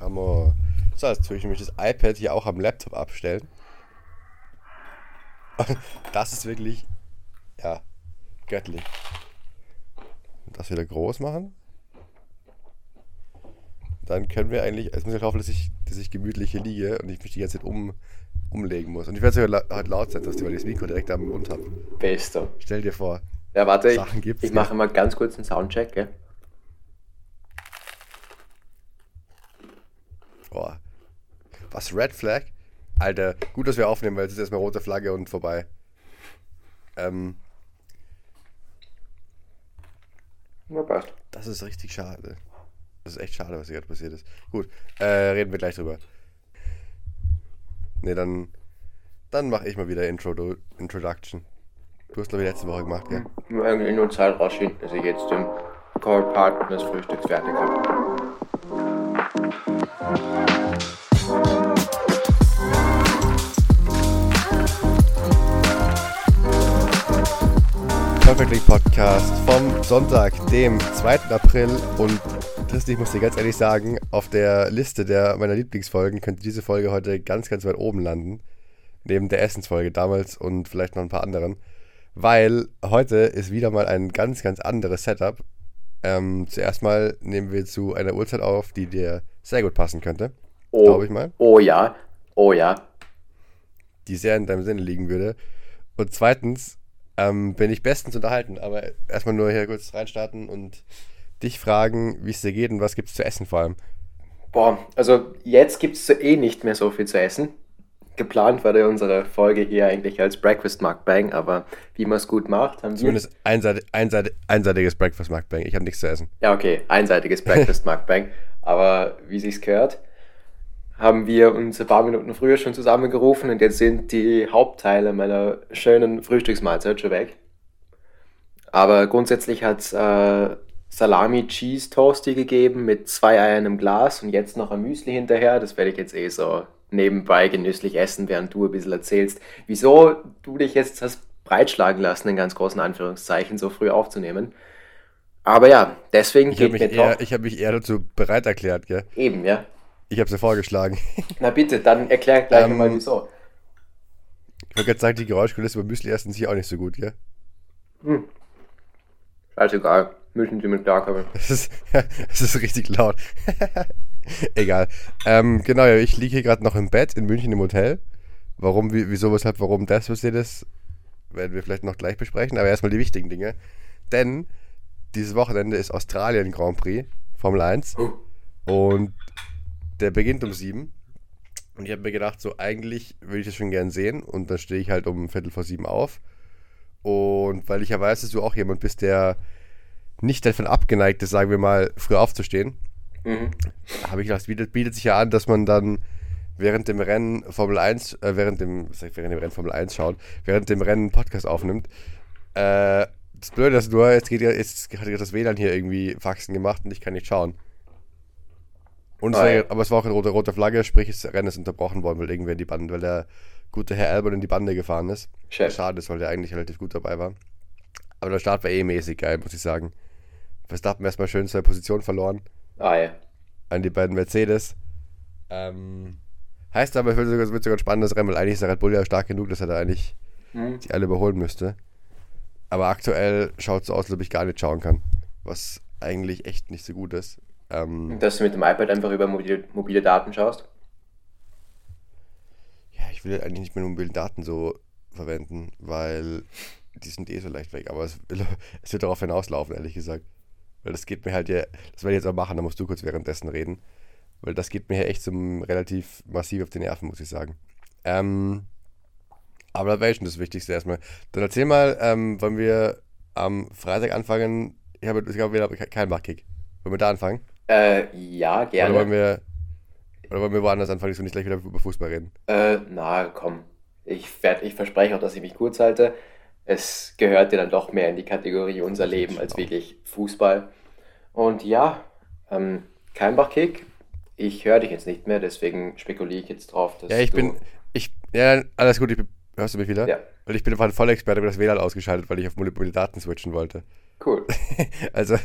Amor. So, jetzt tue ich nämlich das iPad hier auch am Laptop abstellen. Das ist wirklich, ja, göttlich. Das wieder groß machen. Dann können wir eigentlich, es muss ja hoffen, dass ich, dass ich gemütlich hier liege und ich mich die ganze Zeit um, umlegen muss. Und ich werde es heute laut sein, dass ich das Mikro direkt am Mund habe. Bester. Stell dir vor. Ja, warte, Sachen ich, ich mache mal ganz kurz einen Soundcheck, gell? Boah. Was, Red Flag? Alter, gut, dass wir aufnehmen, weil es ist erstmal rote Flagge und vorbei. Ähm, Na, passt. das ist richtig schade. Das ist echt schade, was hier gerade passiert ist. Gut, äh, reden wir gleich drüber. Ne, dann, dann mache ich mal wieder Intro, du, Introduction. Du hast, glaube ich, letzte Woche gemacht, gell? Nur irgendwie nur Zeit rausschieben, dass ich jetzt den Core-Part des Frühstücks fertig habe. Perfectly Podcast vom Sonntag, dem 2. April. Und Christi, ich muss dir ganz ehrlich sagen, auf der Liste der meiner Lieblingsfolgen könnte diese Folge heute ganz, ganz weit oben landen. Neben der Essensfolge damals und vielleicht noch ein paar anderen. Weil heute ist wieder mal ein ganz, ganz anderes Setup. Ähm, zuerst mal nehmen wir zu einer Uhrzeit auf, die dir sehr gut passen könnte. Oh, Glaube ich mal. oh ja, oh ja. die sehr in deinem Sinne liegen würde. Und zweitens ähm, bin ich bestens unterhalten, aber erstmal nur hier kurz reinstarten und dich fragen, wie es dir geht und was gibt es zu essen vor allem. Boah, also jetzt gibt es eh nicht mehr so viel zu essen. Geplant war ja unsere Folge hier eigentlich als Breakfast Mukbang, aber wie man es gut macht, haben wir... Zumindest einseitig, einseitig, einseitiges Breakfast Mukbang. Ich habe nichts zu essen. Ja, okay, einseitiges Breakfast Mukbang, aber wie sich's gehört, haben wir uns ein paar Minuten früher schon zusammengerufen und jetzt sind die Hauptteile meiner schönen Frühstücksmahlzeit schon weg. Aber grundsätzlich hat's äh, Salami Cheese Toasty gegeben mit zwei Eiern im Glas und jetzt noch ein Müsli hinterher. Das werde ich jetzt eh so nebenbei genüsslich essen, während du ein bisschen erzählst, wieso du dich jetzt hast breitschlagen lassen, in ganz großen Anführungszeichen, so früh aufzunehmen. Aber ja, deswegen Ich habe geht mir eher- doch ich hab mich eher dazu bereit erklärt, gell? eben, ja. Ich habe sie vorgeschlagen. Na bitte, dann erklär gleich Ähm, mal wieso. Ich wollte gerade sagen, die Geräuschkulisse beim Müsli essen hier auch nicht so gut, gell? Scheißegal, müssen Sie mit klarkommen. Es ist, es ist richtig laut. Egal. Ähm, genau, ja, ich liege hier gerade noch im Bett in München im Hotel. Warum, wie, wieso, weshalb, warum das passiert ist, werden wir vielleicht noch gleich besprechen. Aber erstmal die wichtigen Dinge. Denn dieses Wochenende ist Australien Grand Prix, Formel 1. Und der beginnt um sieben. Und ich habe mir gedacht, so eigentlich würde ich das schon gern sehen. Und dann stehe ich halt um Viertel vor sieben auf. Und weil ich ja weiß, dass du auch jemand bist, der nicht davon abgeneigt ist, sagen wir mal, früh aufzustehen, Mhm. habe ich gedacht, es bietet, bietet sich ja an, dass man dann während dem Rennen Formel 1, äh, während dem, ich, während dem Rennen Formel 1 schaut, während dem Rennen einen Podcast aufnimmt. Äh, das Blöde ist nur, jetzt, geht jetzt hat das WLAN hier irgendwie Faxen gemacht und ich kann nicht schauen. Und es Ah, war, aber es war auch eine rote, rote Flagge, sprich, das Rennen ist unterbrochen worden, weil irgendwer in die Bande, weil der gute Herr Albert in die Bande gefahren ist. Chef. Schade ist, weil der eigentlich relativ gut dabei war. Aber der Start war eh mäßig geil, muss ich sagen. Verstappen erstmal schön seine Position verloren Ah ja. an die beiden Mercedes. Ähm, heißt aber, es wird sogar, es wird sogar ein spannendes Rennen, weil eigentlich ist der Red Bull ja stark genug, dass er da eigentlich Mhm. die alle überholen müsste. Aber aktuell schaut es so aus, als ob ich gar nicht schauen kann. Was eigentlich echt nicht so gut ist. Ähm, Dass du mit dem iPad einfach über mobile, mobile Daten schaust. ja, ich will eigentlich nicht mehr nur mobile Daten so verwenden, weil die sind eh so leicht weg. Aber es, es wird darauf hinauslaufen, ehrlich gesagt. Weil das geht mir halt ja, das werde ich jetzt auch machen, da musst du kurz währenddessen reden. Weil das geht mir ja echt zum relativ massiv auf die Nerven, muss ich sagen. Ähm, aber das wäre schon das Wichtigste erstmal. Dann erzähl mal, ähm, wollen wir am Freitag anfangen? Ich habe, ich glaube, wir haben keinen Bachkick. Wollen wir da anfangen? Äh, ja, Oder wollen gerne. wir, oder wollen wir woanders anfangen, dass wir nicht gleich wieder über Fußball reden? Äh, na komm. Ich, werd, ich verspreche auch, dass ich mich kurz halte. Es gehört ja dann doch mehr in die Kategorie unser Leben als wirklich Fußball. Und ja, ähm, Keimbach-Kick. Ich höre dich jetzt nicht mehr, deswegen spekuliere ich jetzt drauf, dass Ja, ich bin, ich, ja, alles gut, ich, hörst du mich wieder? Ja. Weil ich bin einfach ein Vollexperte, habe das WLAN ausgeschaltet, weil ich auf mobile Daten switchen wollte. Cool. Also,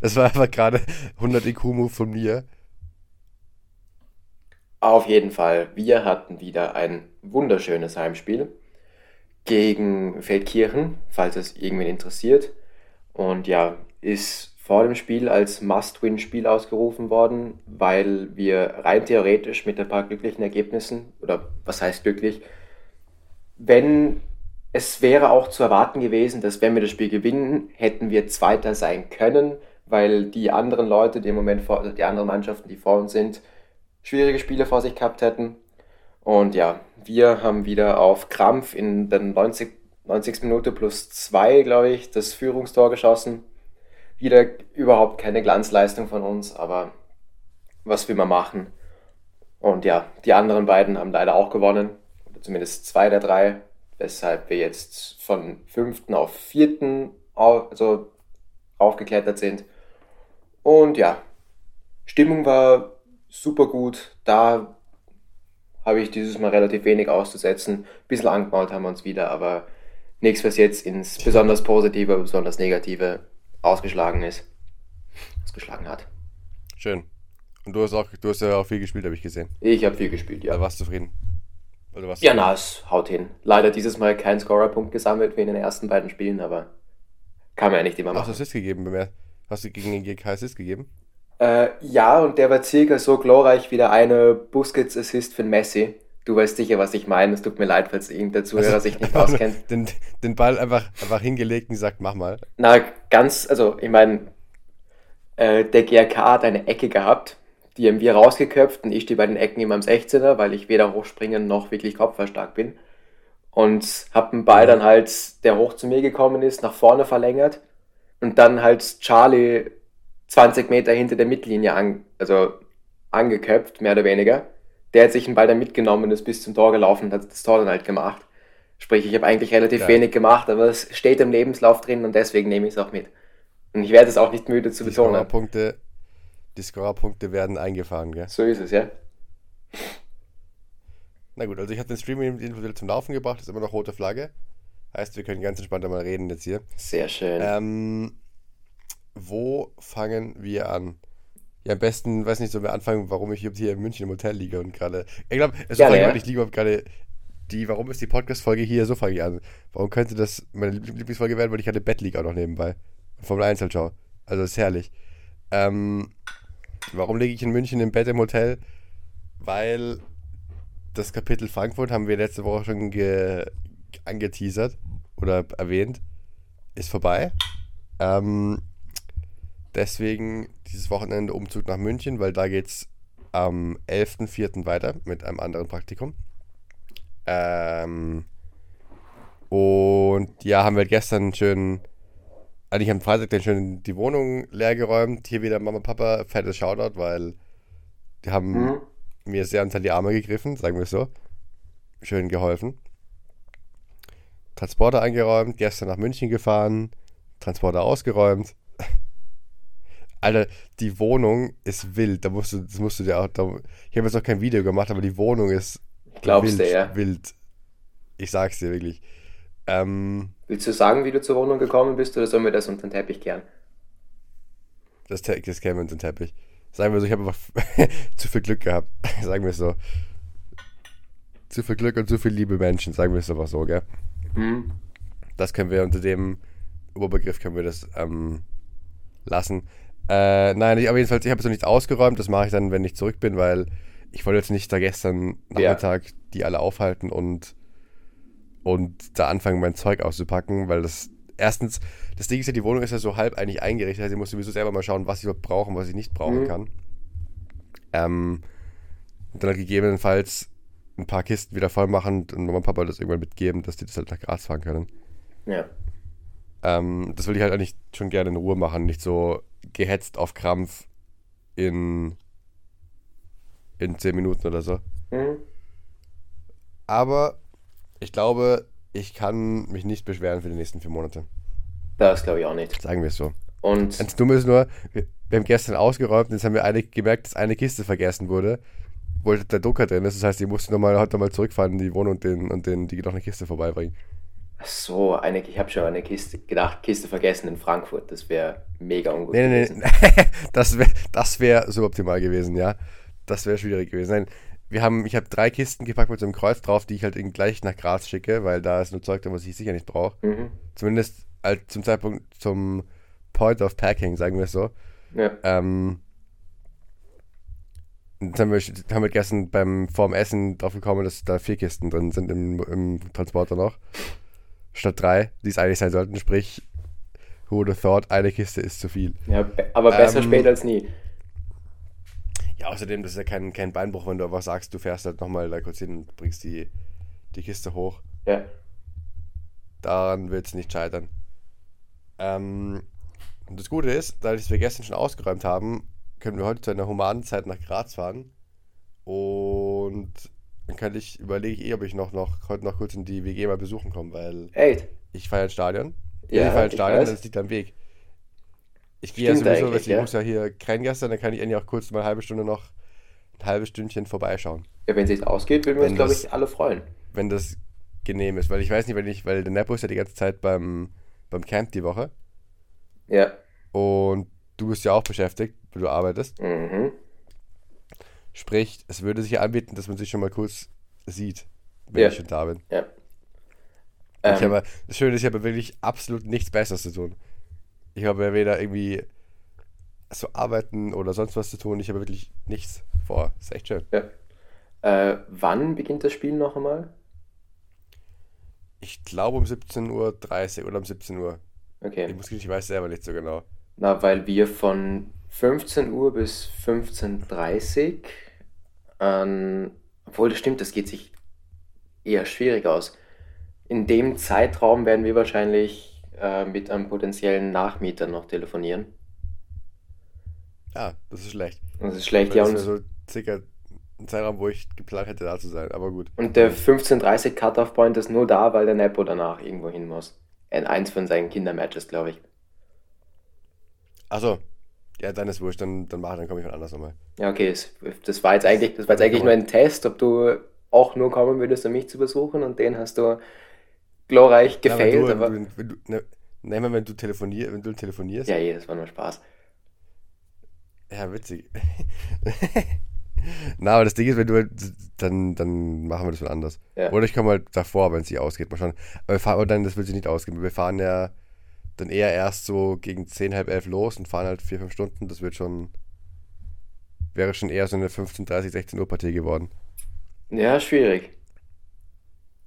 das war einfach gerade 100 IQ-Move von mir. Auf jeden Fall, wir hatten wieder ein wunderschönes Heimspiel gegen Feldkirchen, falls es irgendwen interessiert. Und ja, ist vor dem Spiel als Must-Win-Spiel ausgerufen worden, weil wir rein theoretisch mit ein paar glücklichen Ergebnissen, oder was heißt glücklich, wenn es wäre auch zu erwarten gewesen, dass wenn wir das Spiel gewinnen, hätten wir Zweiter sein können, weil die anderen Leute, die im Moment vor, die anderen Mannschaften, die vor uns sind, schwierige Spiele vor sich gehabt hätten. Und ja, wir haben wieder auf Krampf in der 90, 90. Minute plus 2, glaube ich, das Führungstor geschossen. Wieder überhaupt keine Glanzleistung von uns, aber was will man machen? Und ja, die anderen beiden haben leider auch gewonnen, oder zumindest zwei der drei, weshalb wir jetzt von fünften auf vierten also aufgeklettert sind. Und ja, Stimmung war super gut. Da habe ich dieses Mal relativ wenig auszusetzen. Ein bisschen angemalt haben wir uns wieder, aber nichts, was jetzt ins besonders Positive, besonders Negative ausgeschlagen ist. Ausgeschlagen hat. Schön. Und du hast auch, du hast ja auch viel gespielt, habe ich gesehen. Ich habe viel gespielt, ja. Da warst du zufrieden. Oder warst ja, na, es haut hin. Leider dieses Mal kein Scorerpunkt gesammelt wie in den ersten beiden Spielen, aber kann man ja nicht immer machen. Hast du Assist gegeben? Hast du gegen den GK Assist gegeben? Äh, ja, und der war circa so glorreich wie der eine Busquets-Assist für Messi. Du weißt sicher, was ich meine. Es tut mir leid, falls irgendein Zuhörer also, sich nicht auskennt. Den, den Ball einfach, einfach hingelegt und gesagt, mach mal. Na, ganz, also ich meine, äh, der GRK hat eine Ecke gehabt, die haben wir rausgeköpft und ich stehe bei den Ecken immer am 16er, weil ich weder hochspringen noch wirklich kopfballstark bin. Und hab den Ball dann halt, der hoch zu mir gekommen ist, nach vorne verlängert und dann halt Charlie 20 Meter hinter der Mittellinie an, also angeköpft, mehr oder weniger. Der hat sich den Ball dann mitgenommen und ist bis zum Tor gelaufen und hat das Tor dann halt gemacht. Sprich, ich habe eigentlich relativ ja. wenig gemacht, aber es steht im Lebenslauf drin und deswegen nehme ich es auch mit. Und ich werde es auch nicht müde zu die betonen. Scorerpunkte, die Scorerpunkte werden eingefahren, gell? So ist es, ja. Na gut, also ich habe den Stream individuell zum Laufen gebracht, ist immer noch rote Flagge. Heißt, wir können ganz entspannt einmal reden jetzt hier. Sehr schön. Ähm, wo fangen wir an? Ja, am besten, weiß nicht, so wir anfangen, warum ich hier in München im Hotel liege und gerade. Ich glaube, es ist ja, ja. ich liege gerade die, warum ist die Podcast-Folge hier? So fange ich an. Warum könnte das meine Lieblingsfolge werden, weil ich hatte Bett liege auch noch nebenbei. Formel 1 halt schau. Also ist herrlich. Ähm, warum liege ich in München im Bett im Hotel? Weil das Kapitel Frankfurt haben wir letzte Woche schon angeteasert oder erwähnt. Ist vorbei. Ähm, deswegen dieses Wochenende Umzug nach München, weil da geht es am 11.04. weiter mit einem anderen Praktikum. Ähm, und ja, haben wir gestern schön, eigentlich am Freitag dann schön die Wohnung leer geräumt. Hier wieder Mama, Papa, fettes Shoutout, weil die haben mhm. mir sehr unter die Arme gegriffen, sagen wir es so. Schön geholfen. Transporter eingeräumt, gestern nach München gefahren, Transporter ausgeräumt. Alter, die Wohnung ist wild. Da musst du, das musst du dir auch. Da, ich habe jetzt noch kein Video gemacht, aber die Wohnung ist Glaubst wild, du, ja? wild. Ich sag's dir wirklich. Ähm, Willst du sagen, wie du zur Wohnung gekommen bist, oder sollen wir das unter den Teppich kehren? Das, das kehren wir unter den Teppich. Sagen wir so, ich habe einfach zu viel Glück gehabt. sagen wir es so. Zu viel Glück und zu viel liebe Menschen, sagen wir es einfach so, gell? Mhm. Das können wir unter dem Oberbegriff können wir das ähm, lassen. Äh, nein, ich, aber jedenfalls, ich habe es noch nicht ausgeräumt. Das mache ich dann, wenn ich zurück bin, weil ich wollte jetzt nicht da gestern Nachmittag ja. die alle aufhalten und, und da anfangen, mein Zeug auszupacken, weil das erstens, das Ding ist ja, die Wohnung ist ja so halb eigentlich eingerichtet. Also ich muss sowieso selber mal schauen, was ich überhaupt brauche und was ich nicht brauchen mhm. kann. Ähm, und dann halt gegebenenfalls ein paar Kisten wieder voll machen und Mama und Papa das irgendwann mitgeben, dass die das halt nach Graz fahren können. Ja. Ähm, das will ich halt eigentlich schon gerne in Ruhe machen, nicht so gehetzt auf Krampf in, in 10 Minuten oder so. Mhm. Aber ich glaube, ich kann mich nicht beschweren für die nächsten vier Monate. Das glaube ich auch nicht. Sagen wir es so. Und das Dumme ist nur, wir, wir haben gestern ausgeräumt und jetzt haben wir eine, gemerkt, dass eine Kiste vergessen wurde, wo der Drucker drin ist. Das heißt, ich musste nochmal heute nochmal zurückfahren in die Wohnung und den, und den, die noch eine Kiste vorbeibringen. So, eine, ich habe schon eine Kiste gedacht, Kiste vergessen in Frankfurt. Das wäre mega ungut nee, gewesen. Nee, nee. das wäre das wär suboptimal gewesen, ja. Das wäre schwierig gewesen. Nein, wir haben, ich habe drei Kisten gepackt mit so einem Kreuz drauf, die ich halt gleich nach Graz schicke, weil da ist nur Zeug drin, was ich sicher nicht brauche. Mhm. Zumindest halt zum Zeitpunkt, zum Point of Packing, sagen wir es so. Ja. Ähm, jetzt haben wir, haben wir gestern beim vorm Essen drauf gekommen, dass da vier Kisten drin sind im, im Transporter noch. Statt drei, die es eigentlich sein sollten. Sprich, who would have thought, eine Kiste ist zu viel. ja be- aber besser Ähm, spät als nie. Ja, außerdem, das ist ja kein, kein Beinbruch, wenn du einfach sagst, du fährst halt nochmal da kurz hin und bringst die, die Kiste hoch. Ja. Daran wird es nicht scheitern. Ähm, und das Gute ist, dadurch, dass wir gestern schon ausgeräumt haben, können wir heute zu einer humanen Zeit nach Graz fahren. Und dann ich, überlege ich eh, ob ich noch, noch heute noch kurz in die WG mal besuchen komme, weil Ey, ich feiere ins Stadion. Ja, ich feiere ins Stadion, weiß. das liegt am Weg. Ich gehe ja sowieso, eigentlich, weil ich ja. muss ja hier kein gestern, dann kann ich endlich auch kurz mal eine halbe Stunde noch, ein halbes Stündchen vorbeischauen. ja, wenn es jetzt ausgeht, würden wir uns, glaube ich, alle freuen. wenn das genehm ist. Weil ich weiß nicht, wenn ich, weil der Nepo ist ja die ganze Zeit beim, beim Camp die Woche. Ja. Und du bist ja auch beschäftigt, weil du arbeitest. Mhm. Sprich, es würde sich ja anbieten, dass man sich schon mal kurz sieht, wenn Ja. ich schon da bin. Ja. ich Ähm, habe, das Schöne ist, ich habe wirklich absolut nichts Besseres zu tun. Ich habe ja weder irgendwie so arbeiten oder sonst was zu tun. Ich habe wirklich nichts vor. ist echt schön. ja. Äh, wann beginnt das Spiel noch einmal? Ich glaube um 17.30 Uhr oder um 17 Uhr. Ich Okay. muss gestehen, ich weiß selber nicht so genau. Na, weil wir von 15 Uhr bis 15.30 Uhr, ähm, obwohl das stimmt, das geht sich eher schwierig aus. In dem Zeitraum werden wir wahrscheinlich äh, mit einem potenziellen Nachmieter noch telefonieren. Ah, das ist schlecht. Das ist schlecht, ja. das wäre so circa ein Zeitraum, wo ich geplant hätte, da zu sein. Aber gut. und der 15.30 Cut-Off Point ist nur da, weil der Nepo danach irgendwo hin muss. In eins von seinen Kindermatches, glaube ich. Achso. Ja, dann ist wurscht. Dann, dann mach, dann komme ich von anders nochmal. Ja, okay, das war jetzt eigentlich, das war jetzt eigentlich nur ein Test, ob du auch nur kommen würdest, um mich zu besuchen und den hast du glorreich Ja, wenn gefailt, aber wenn, wenn du, ne, nehmen wir, wenn du telefonierst, wenn du telefonierst. ja, eh, das war nur Spaß. Ja, witzig. Na, aber das Ding ist, wenn du halt, dann, dann machen wir das mal anders. Ja. Oder ich komme halt davor, wenn es sich ausgeht. Mal schauen. Aber wir fahren, dann, das wird sich nicht ausgehen. Wir fahren ja dann eher erst so gegen 10, halb 11 los und fahren halt 4, 5 Stunden. Das wird schon, wäre schon eher so eine 15, 30, 16 Uhr Partie geworden. Ja, schwierig.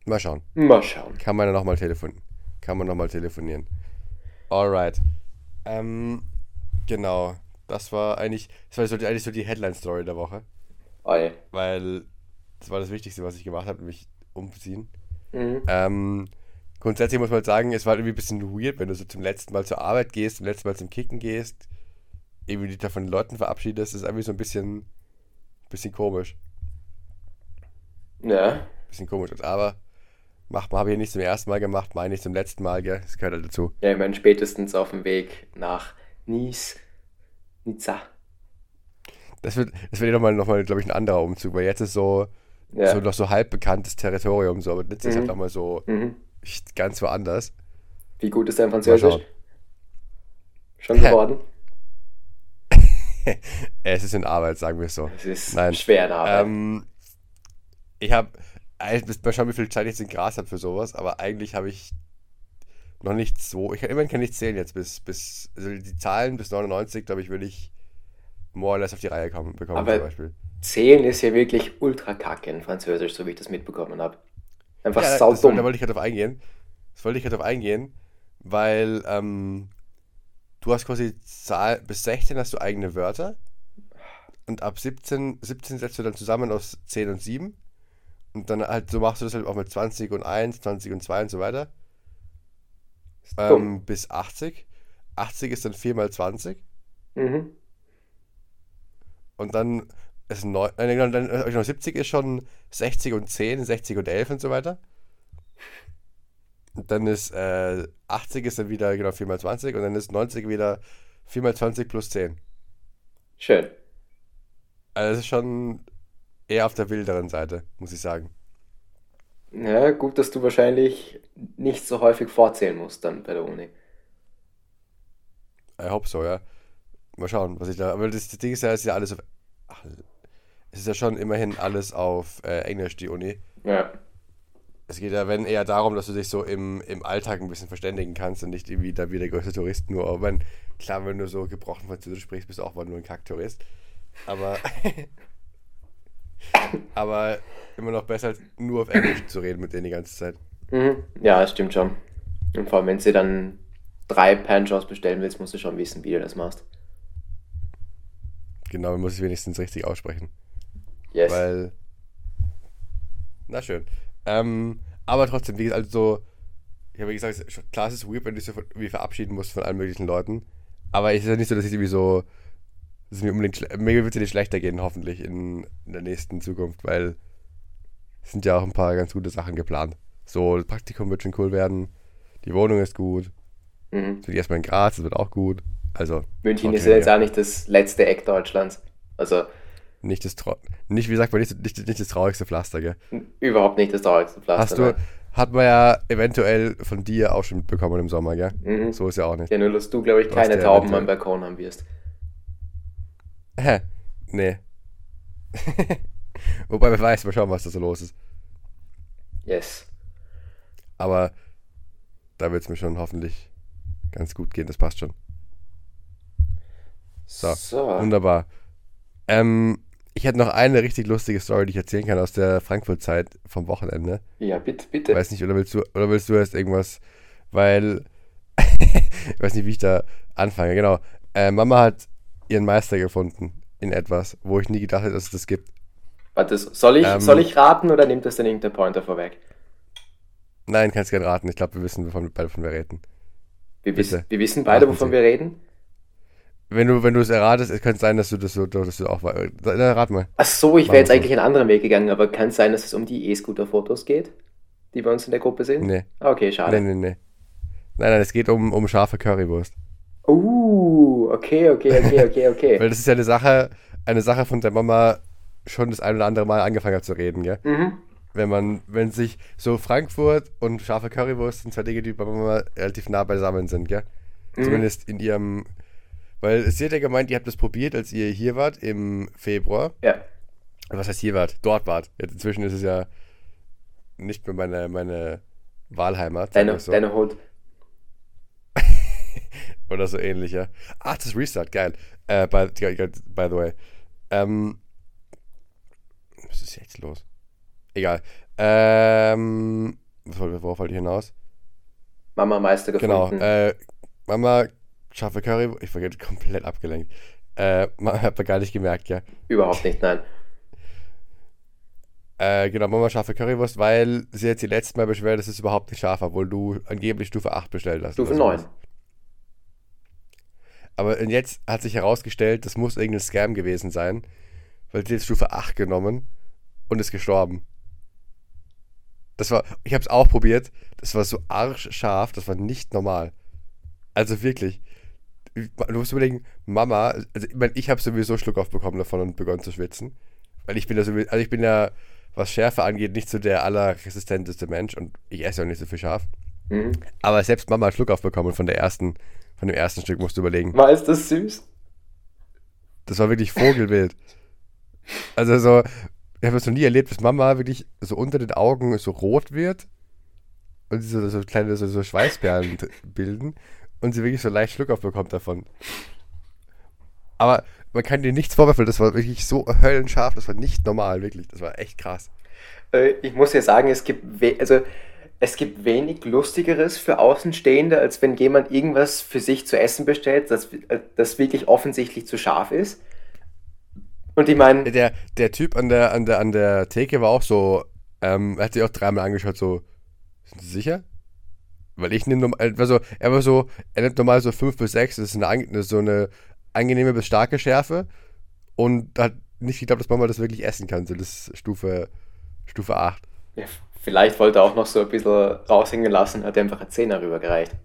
Mal schauen. Mal schauen. Kann man ja nochmal telefonieren. Kann man nochmal telefonieren. Alright. Ähm, genau. Das war eigentlich, das war so die, eigentlich so die Headline-Story der Woche. Oi. Weil das war das Wichtigste, was ich gemacht habe, nämlich umziehen. Mhm. Ähm, grundsätzlich muss man halt sagen, es war irgendwie ein bisschen weird, wenn du so zum letzten Mal zur Arbeit gehst, zum letzten Mal zum Kicken gehst, irgendwie dich da von den Leuten verabschiedest, ist irgendwie so ein bisschen, bisschen komisch. Ja, Bisschen komisch. Aber macht man, habe ich nicht zum ersten Mal gemacht, meine ich zum letzten Mal, gell? Das gehört halt dazu. ja, ich meine, spätestens auf dem Weg nach Nice, Nizza. Das wird, das wird ja nochmal, noch mal, glaube ich, ein anderer Umzug, weil jetzt ist so, Ja. so noch so halb bekanntes Territorium, so, aber ist Mhm. halt nochmal so Mhm. Ganz woanders. Wie gut ist dein Französisch? Schon geworden? Es ist in Arbeit, sagen wir es so. Es ist Nein. schwer in Arbeit. Ähm, ich habe, mal schauen, wie viel Zeit ich jetzt in Gras habe für sowas, aber eigentlich habe ich noch nicht so, ich immerhin kann ich zählen jetzt bis, bis, also die Zahlen bis 99, glaube ich, würde ich more or less auf die Reihe kommen, bekommen Aber- zum Beispiel. Zählen ist ja wirklich ultra kacke in Französisch, so wie ich das mitbekommen habe. Einfach Ja, sau das, wollte- da dumm. wollte ich gerade drauf eingehen. Das wollte ich gerade drauf eingehen, weil ähm, du hast quasi Zahl, bis 16 hast du eigene Wörter und ab 17, 17 setzt du dann zusammen aus 10 und 7 und dann halt, so machst du das halt auch mit 20 und 1, 20 und 2 und so weiter. Dumm. Ähm, bis 80. 80 ist dann 4 mal 20 Mhm. und dann ist 9, nein, dann, dann, äh, genau, 70 ist schon 60 und 10, 60 und 11 und so weiter. Und dann ist äh, 80 ist dann wieder genau 4 mal 20 und dann ist 90 wieder 4 mal 20 plus 10. Schön. Also das ist schon eher auf der wilderen Seite, muss ich sagen. Ja, gut, dass du wahrscheinlich nicht so häufig vorzählen musst dann bei der Uni. Ich hoffe so, ja. Mal schauen, was ich da. Aber das, das Ding ist ja, es ist ja alles auf. Es ist ja schon immerhin alles auf äh, Englisch, die Uni. Ja. Es geht ja, wenn eher darum, dass du dich so im, im Alltag ein bisschen verständigen kannst und nicht irgendwie da wie der größte Tourist nur. Aber wenn, klar, wenn du so gebrochen Französisch sprichst, bist du auch mal nur ein Kacktourist. Aber, aber immer noch besser, als nur auf Englisch zu reden mit denen die ganze Zeit. Mhm. Ja, das stimmt schon. Und vor allem, wenn du dann drei Panchos bestellen willst, musst du schon wissen, wie du das machst. Genau, man muss es wenigstens richtig aussprechen. Yes. Weil. Na schön. Ähm, aber trotzdem, wie gesagt, also so. Ich habe gesagt, es- klar, es ist weird, wenn du dich so wie verabschieden musst von allen möglichen Leuten. Aber es ist ja nicht so, dass ich irgendwie so. es mir unbedingt. Mir wird es nicht schlechter gehen, hoffentlich, in, in der nächsten Zukunft, weil. Es sind ja auch ein paar ganz gute Sachen geplant. So, das Praktikum wird schon cool werden. Die Wohnung ist gut. mhm. Es wird erstmal in Graz, das wird auch gut. Also. München ist ja jetzt auch nicht das letzte Eck Deutschlands. Also Nicht das nicht, wie sagt man, nicht, nicht, nicht das traurigste Pflaster, gell? überhaupt nicht das traurigste Pflaster. Hast du, nein. hat man ja eventuell von dir auch schon mitbekommen im Sommer, gell? Mhm. So ist ja auch nicht. Ja, nur dass du, glaube ich, keine ja Tauben am Balkon haben wirst. Hä? Nee. Wobei, wer weiß, mal schauen, was da so los ist. Yes. Aber da wird es mir schon hoffentlich ganz gut gehen, das passt schon. So, So. Wunderbar. Ähm, ich hätte noch eine richtig lustige Story, die ich erzählen kann aus der Frankfurt-Zeit vom Wochenende. Ja, bitte, bitte. Weiß nicht, oder willst du, oder willst du erst irgendwas, weil, ich weiß nicht, wie ich da anfange, genau. Äh, Mama hat ihren Meister gefunden in etwas, wo ich nie gedacht hätte, dass es das gibt. Warte, soll ich, Ähm, soll ich raten oder nimmt das denn irgendein Pointer vorweg? Nein, kannst gerne raten. Ich glaube, wir wissen, wovon, beide von wir reden. Wir, wiss, wir wissen beide, Raten wovon Sie. wir reden. Wenn du, wenn du es erratest, es könnte sein, dass du das so, dass du auch, äh, dann rat mal. Ach so, ich wäre jetzt wir eigentlich einen anderen Weg gegangen, aber kann es sein, dass es um die E-Scooter-Fotos geht, die bei uns in der Gruppe sind? Nee, Ah, Okay, schade. nee, nee, nee. Nein, nein, es geht um, um scharfe Currywurst. Uh, okay, okay, okay, okay, okay. Weil das ist ja eine Sache, eine Sache, von der Mama schon das ein oder andere Mal angefangen hat zu reden, gell? mhm. wenn man, wenn sich so Frankfurt und scharfe Currywurst sind zwei Dinge, die bei Mama relativ nah beisammen sind, gell? Mhm. Zumindest in ihrem, weil sie hat ja gemeint, ihr habt das probiert, als ihr hier wart im Februar. Ja. Was heißt hier wart? Dort wart. Jetzt inzwischen ist es ja nicht mehr meine, meine Wahlheimat. Deine, so. deine Hut. Oder so ähnlich, ja. Ah, das ist Restart, geil. Äh, by, by the way. Ähm, was ist jetzt los? Egal. Ähm, worauf wollte ich hinaus? Mama Meister Genau. gefunden. Äh, Mama, scharfe Curry, ich vergesse komplett abgelenkt. Äh, hat man gar nicht gemerkt, ja. Überhaupt nicht, nein. Äh, genau, Mama scharfe Currywurst, weil sie hat sich letztes Mal beschwert, dass es überhaupt nicht scharf war, obwohl du angeblich Stufe 8 bestellt hast. Stufe oder sowas. 9. Aber jetzt hat sich herausgestellt, das muss irgendein Scam gewesen sein, weil sie hat Stufe 8 genommen und ist gestorben. Das war, ich habe es auch probiert, das war so arschscharf, das war nicht normal. Also wirklich. Du musst überlegen, Mama, also ich, mein, ich habe sowieso Schluck aufbekommen davon und begonnen zu schwitzen. Weil ich bin ja sowieso, also ich bin ja, was Schärfe angeht, nicht so der allerresistenteste Mensch und ich esse auch nicht so viel scharf. Mhm. Aber selbst Mama hat Schluck aufbekommen von der ersten, von dem ersten Stück, musst du überlegen. War ist das süß? Das war wirklich Vogelwild. Also so, ich habe es noch nie erlebt, dass Mama wirklich so unter den Augen so rot wird und so, so kleine so, so Schweißperlen bilden und sie wirklich so leicht Schluck aufbekommt davon. Aber man kann dir nichts vorwerfen, das war wirklich so höllenscharf, das war nicht normal, wirklich. Das war echt krass. Äh, ich muss ja sagen, es gibt, also, es gibt wenig Lustigeres für Außenstehende, als wenn jemand irgendwas für sich zu essen bestellt, das, äh, das wirklich offensichtlich zu scharf ist. Und ich meine, Der, der Typ an der, an, der, an der Theke war auch so, ähm, er hat sich auch dreimal angeschaut, so, sind Sie sicher? Weil ich nehme normal, also er war so, er nimmt normal so 5 bis 6, das ist eine, so eine angenehme bis starke Schärfe und hat nicht geglaubt, dass Mama das wirklich essen kann, so das ist Stufe, Stufe 8. ja, vielleicht wollte er auch noch so ein bisschen raushängen lassen, hat er einfach einen Zehner rübergereicht.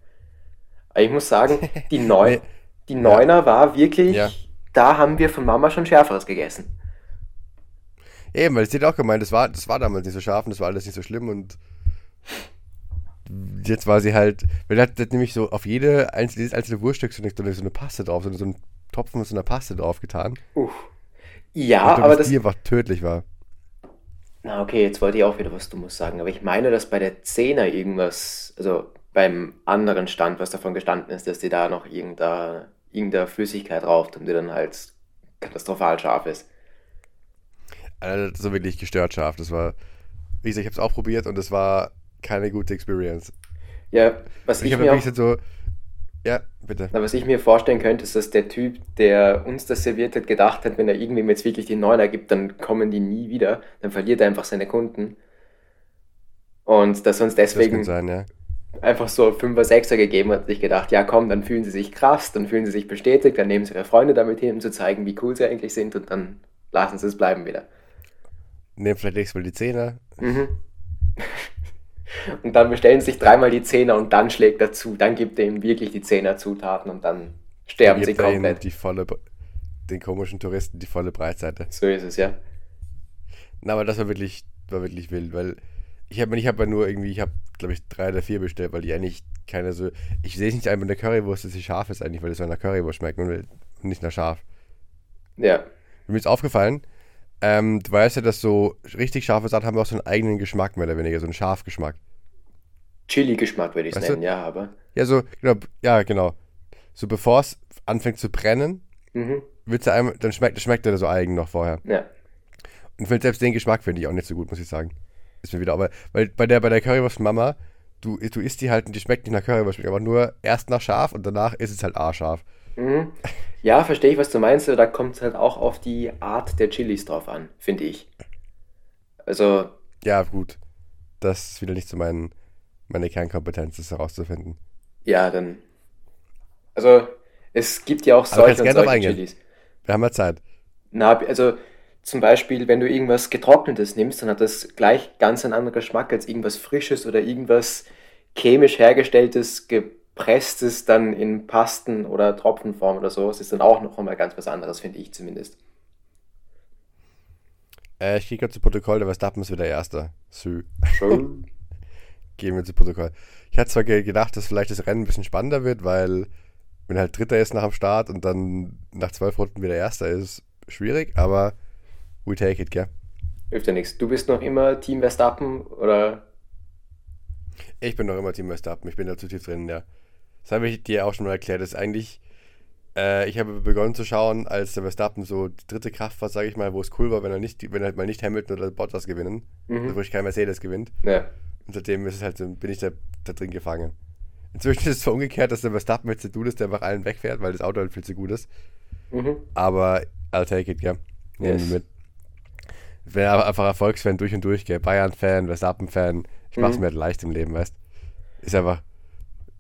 Aber ich muss sagen, die, Neun, Nee. die Neuner war wirklich, Ja. da haben wir von Mama schon Schärferes gegessen. Eben, weil sie hat auch gemeint, das war, das war damals nicht so scharf und das war alles nicht so schlimm und jetzt war sie halt, weil er hat, hat nämlich so auf jede einzelne, jedes einzelne Wurststück so eine, so eine Paste drauf, so so einen Topfen mit so einer Paste drauf getan. Uff. Ja, glaube, aber das. die einfach tödlich war. Na, okay, jetzt wollte ich auch wieder was Dummes sagen, aber ich meine, dass bei der Zehner irgendwas, also beim anderen Stand, was davon gestanden ist, dass die da noch irgendeine, irgendeine Flüssigkeit rauft und die dann halt katastrophal scharf ist. Also, das war wirklich gestört scharf. Das war, wie gesagt, ich habe es auch probiert und es war keine gute Experience. Ja, was Ich ich mir auch, so, ja, bitte. na, was ich mir vorstellen könnte, ist, dass der Typ, der uns das serviert hat, gedacht hat, wenn er irgendwem jetzt wirklich die Neuner gibt, dann kommen die nie wieder, dann verliert er einfach seine Kunden. Und dass uns Das deswegen könnte sein, ja. einfach so 5er, 6er gegeben hat, sich gedacht, ja komm, dann fühlen sie sich krass, dann fühlen sie sich bestätigt, dann nehmen sie ihre Freunde damit hin, um zu zeigen, wie cool sie eigentlich sind und dann lassen sie es bleiben wieder. Nehmen vielleicht nächstes Mal die Zehner. Mhm. Und dann bestellen sie sich dreimal die Zehner und dann schlägt er zu, dann gibt er ihm wirklich die Zehner Zutaten und dann sterben sie er ihnen komplett. die volle, den komischen Touristen die volle Breitseite. So ist es, ja. Na, aber das war wirklich, war wirklich wild, weil ich habe ich hab ja nur irgendwie, ich habe, glaube ich, drei oder vier bestellt, weil die eigentlich keine so. Ich sehe es nicht einfach in der Currywurst, dass sie scharf ist eigentlich, weil es so nach Currywurst schmeckt und nicht nach scharf. Ja, Mir ist aufgefallen, ähm, du weißt ja, dass so richtig scharfe Sachen haben auch so einen eigenen Geschmack, mehr oder weniger, so einen Scharfgeschmack. Chili-Geschmack würde ich es Weißt du? nennen, ja, aber. Ja, so, genau, ja, genau. So bevor es anfängt zu brennen, Mhm. wird's ja einmal, dann schmeckt, schmeckt er so eigen noch vorher. Ja. Und selbst den Geschmack finde ich auch nicht so gut, muss ich sagen. Ist mir wieder, aber, weil bei der, bei der Currywurst Mama, du, du isst die halt und die schmeckt nicht nach Currywurst, schmeckt aber nur erst nach scharf und danach ist es halt A-scharf. Mhm. Ja, verstehe ich, was du meinst, aber da kommt es halt auch auf die Art der Chilis drauf an, finde ich. Also, Ja, gut. Das ist wieder nicht so mein, meine Kernkompetenz, das herauszufinden. ja, dann. Also, es gibt ja auch solche und solche. Chilis. Wir haben ja Zeit. Na, also zum Beispiel, wenn du irgendwas Getrocknetes nimmst, dann hat das gleich ganz einen anderen Geschmack als irgendwas Frisches oder irgendwas chemisch hergestelltes, gepresstes, dann in Pasten oder Tropfenform oder so. Es ist dann auch noch einmal ganz was anderes, finde ich zumindest. Äh, ich gehe gerade zu Protokoll, der Verstappen ist wieder Erster. Sü. Schön. Gehen wir zu Protokoll. Ich hatte zwar ge- gedacht, dass vielleicht das Rennen ein bisschen spannender wird, weil wenn halt Dritter ist nach dem Start und dann nach zwölf Runden wieder Erster ist, schwierig, aber we take it, gell? Hilft ja nichts. Du bist noch immer Team Verstappen oder? Ich bin noch immer Team Verstappen, ich bin da zu tief drin, ja. Das habe ich dir auch schon mal erklärt. Das ist eigentlich, äh, ich habe begonnen zu schauen, als der Verstappen so die dritte Kraft war, sage ich mal, wo es cool war, wenn er nicht, wenn er halt mal nicht Hamilton oder Bottas gewinnen, Mhm. wo ich kein Mercedes gewinnt. Ja. Und seitdem ist es halt so, bin ich da, da drin gefangen. Inzwischen ist es so umgekehrt, dass der Verstappen jetzt der Dude ist, der einfach allen wegfährt, weil das Auto halt viel zu gut ist. Mhm. Aber I'll take it, gell? Nehmen Yes. mit. Aber einfach Erfolgsfan durch und durch, gell? Bayern-Fan, Verstappen-Fan. Ich mach's Mhm. mir halt leicht im Leben, weißt Ist einfach,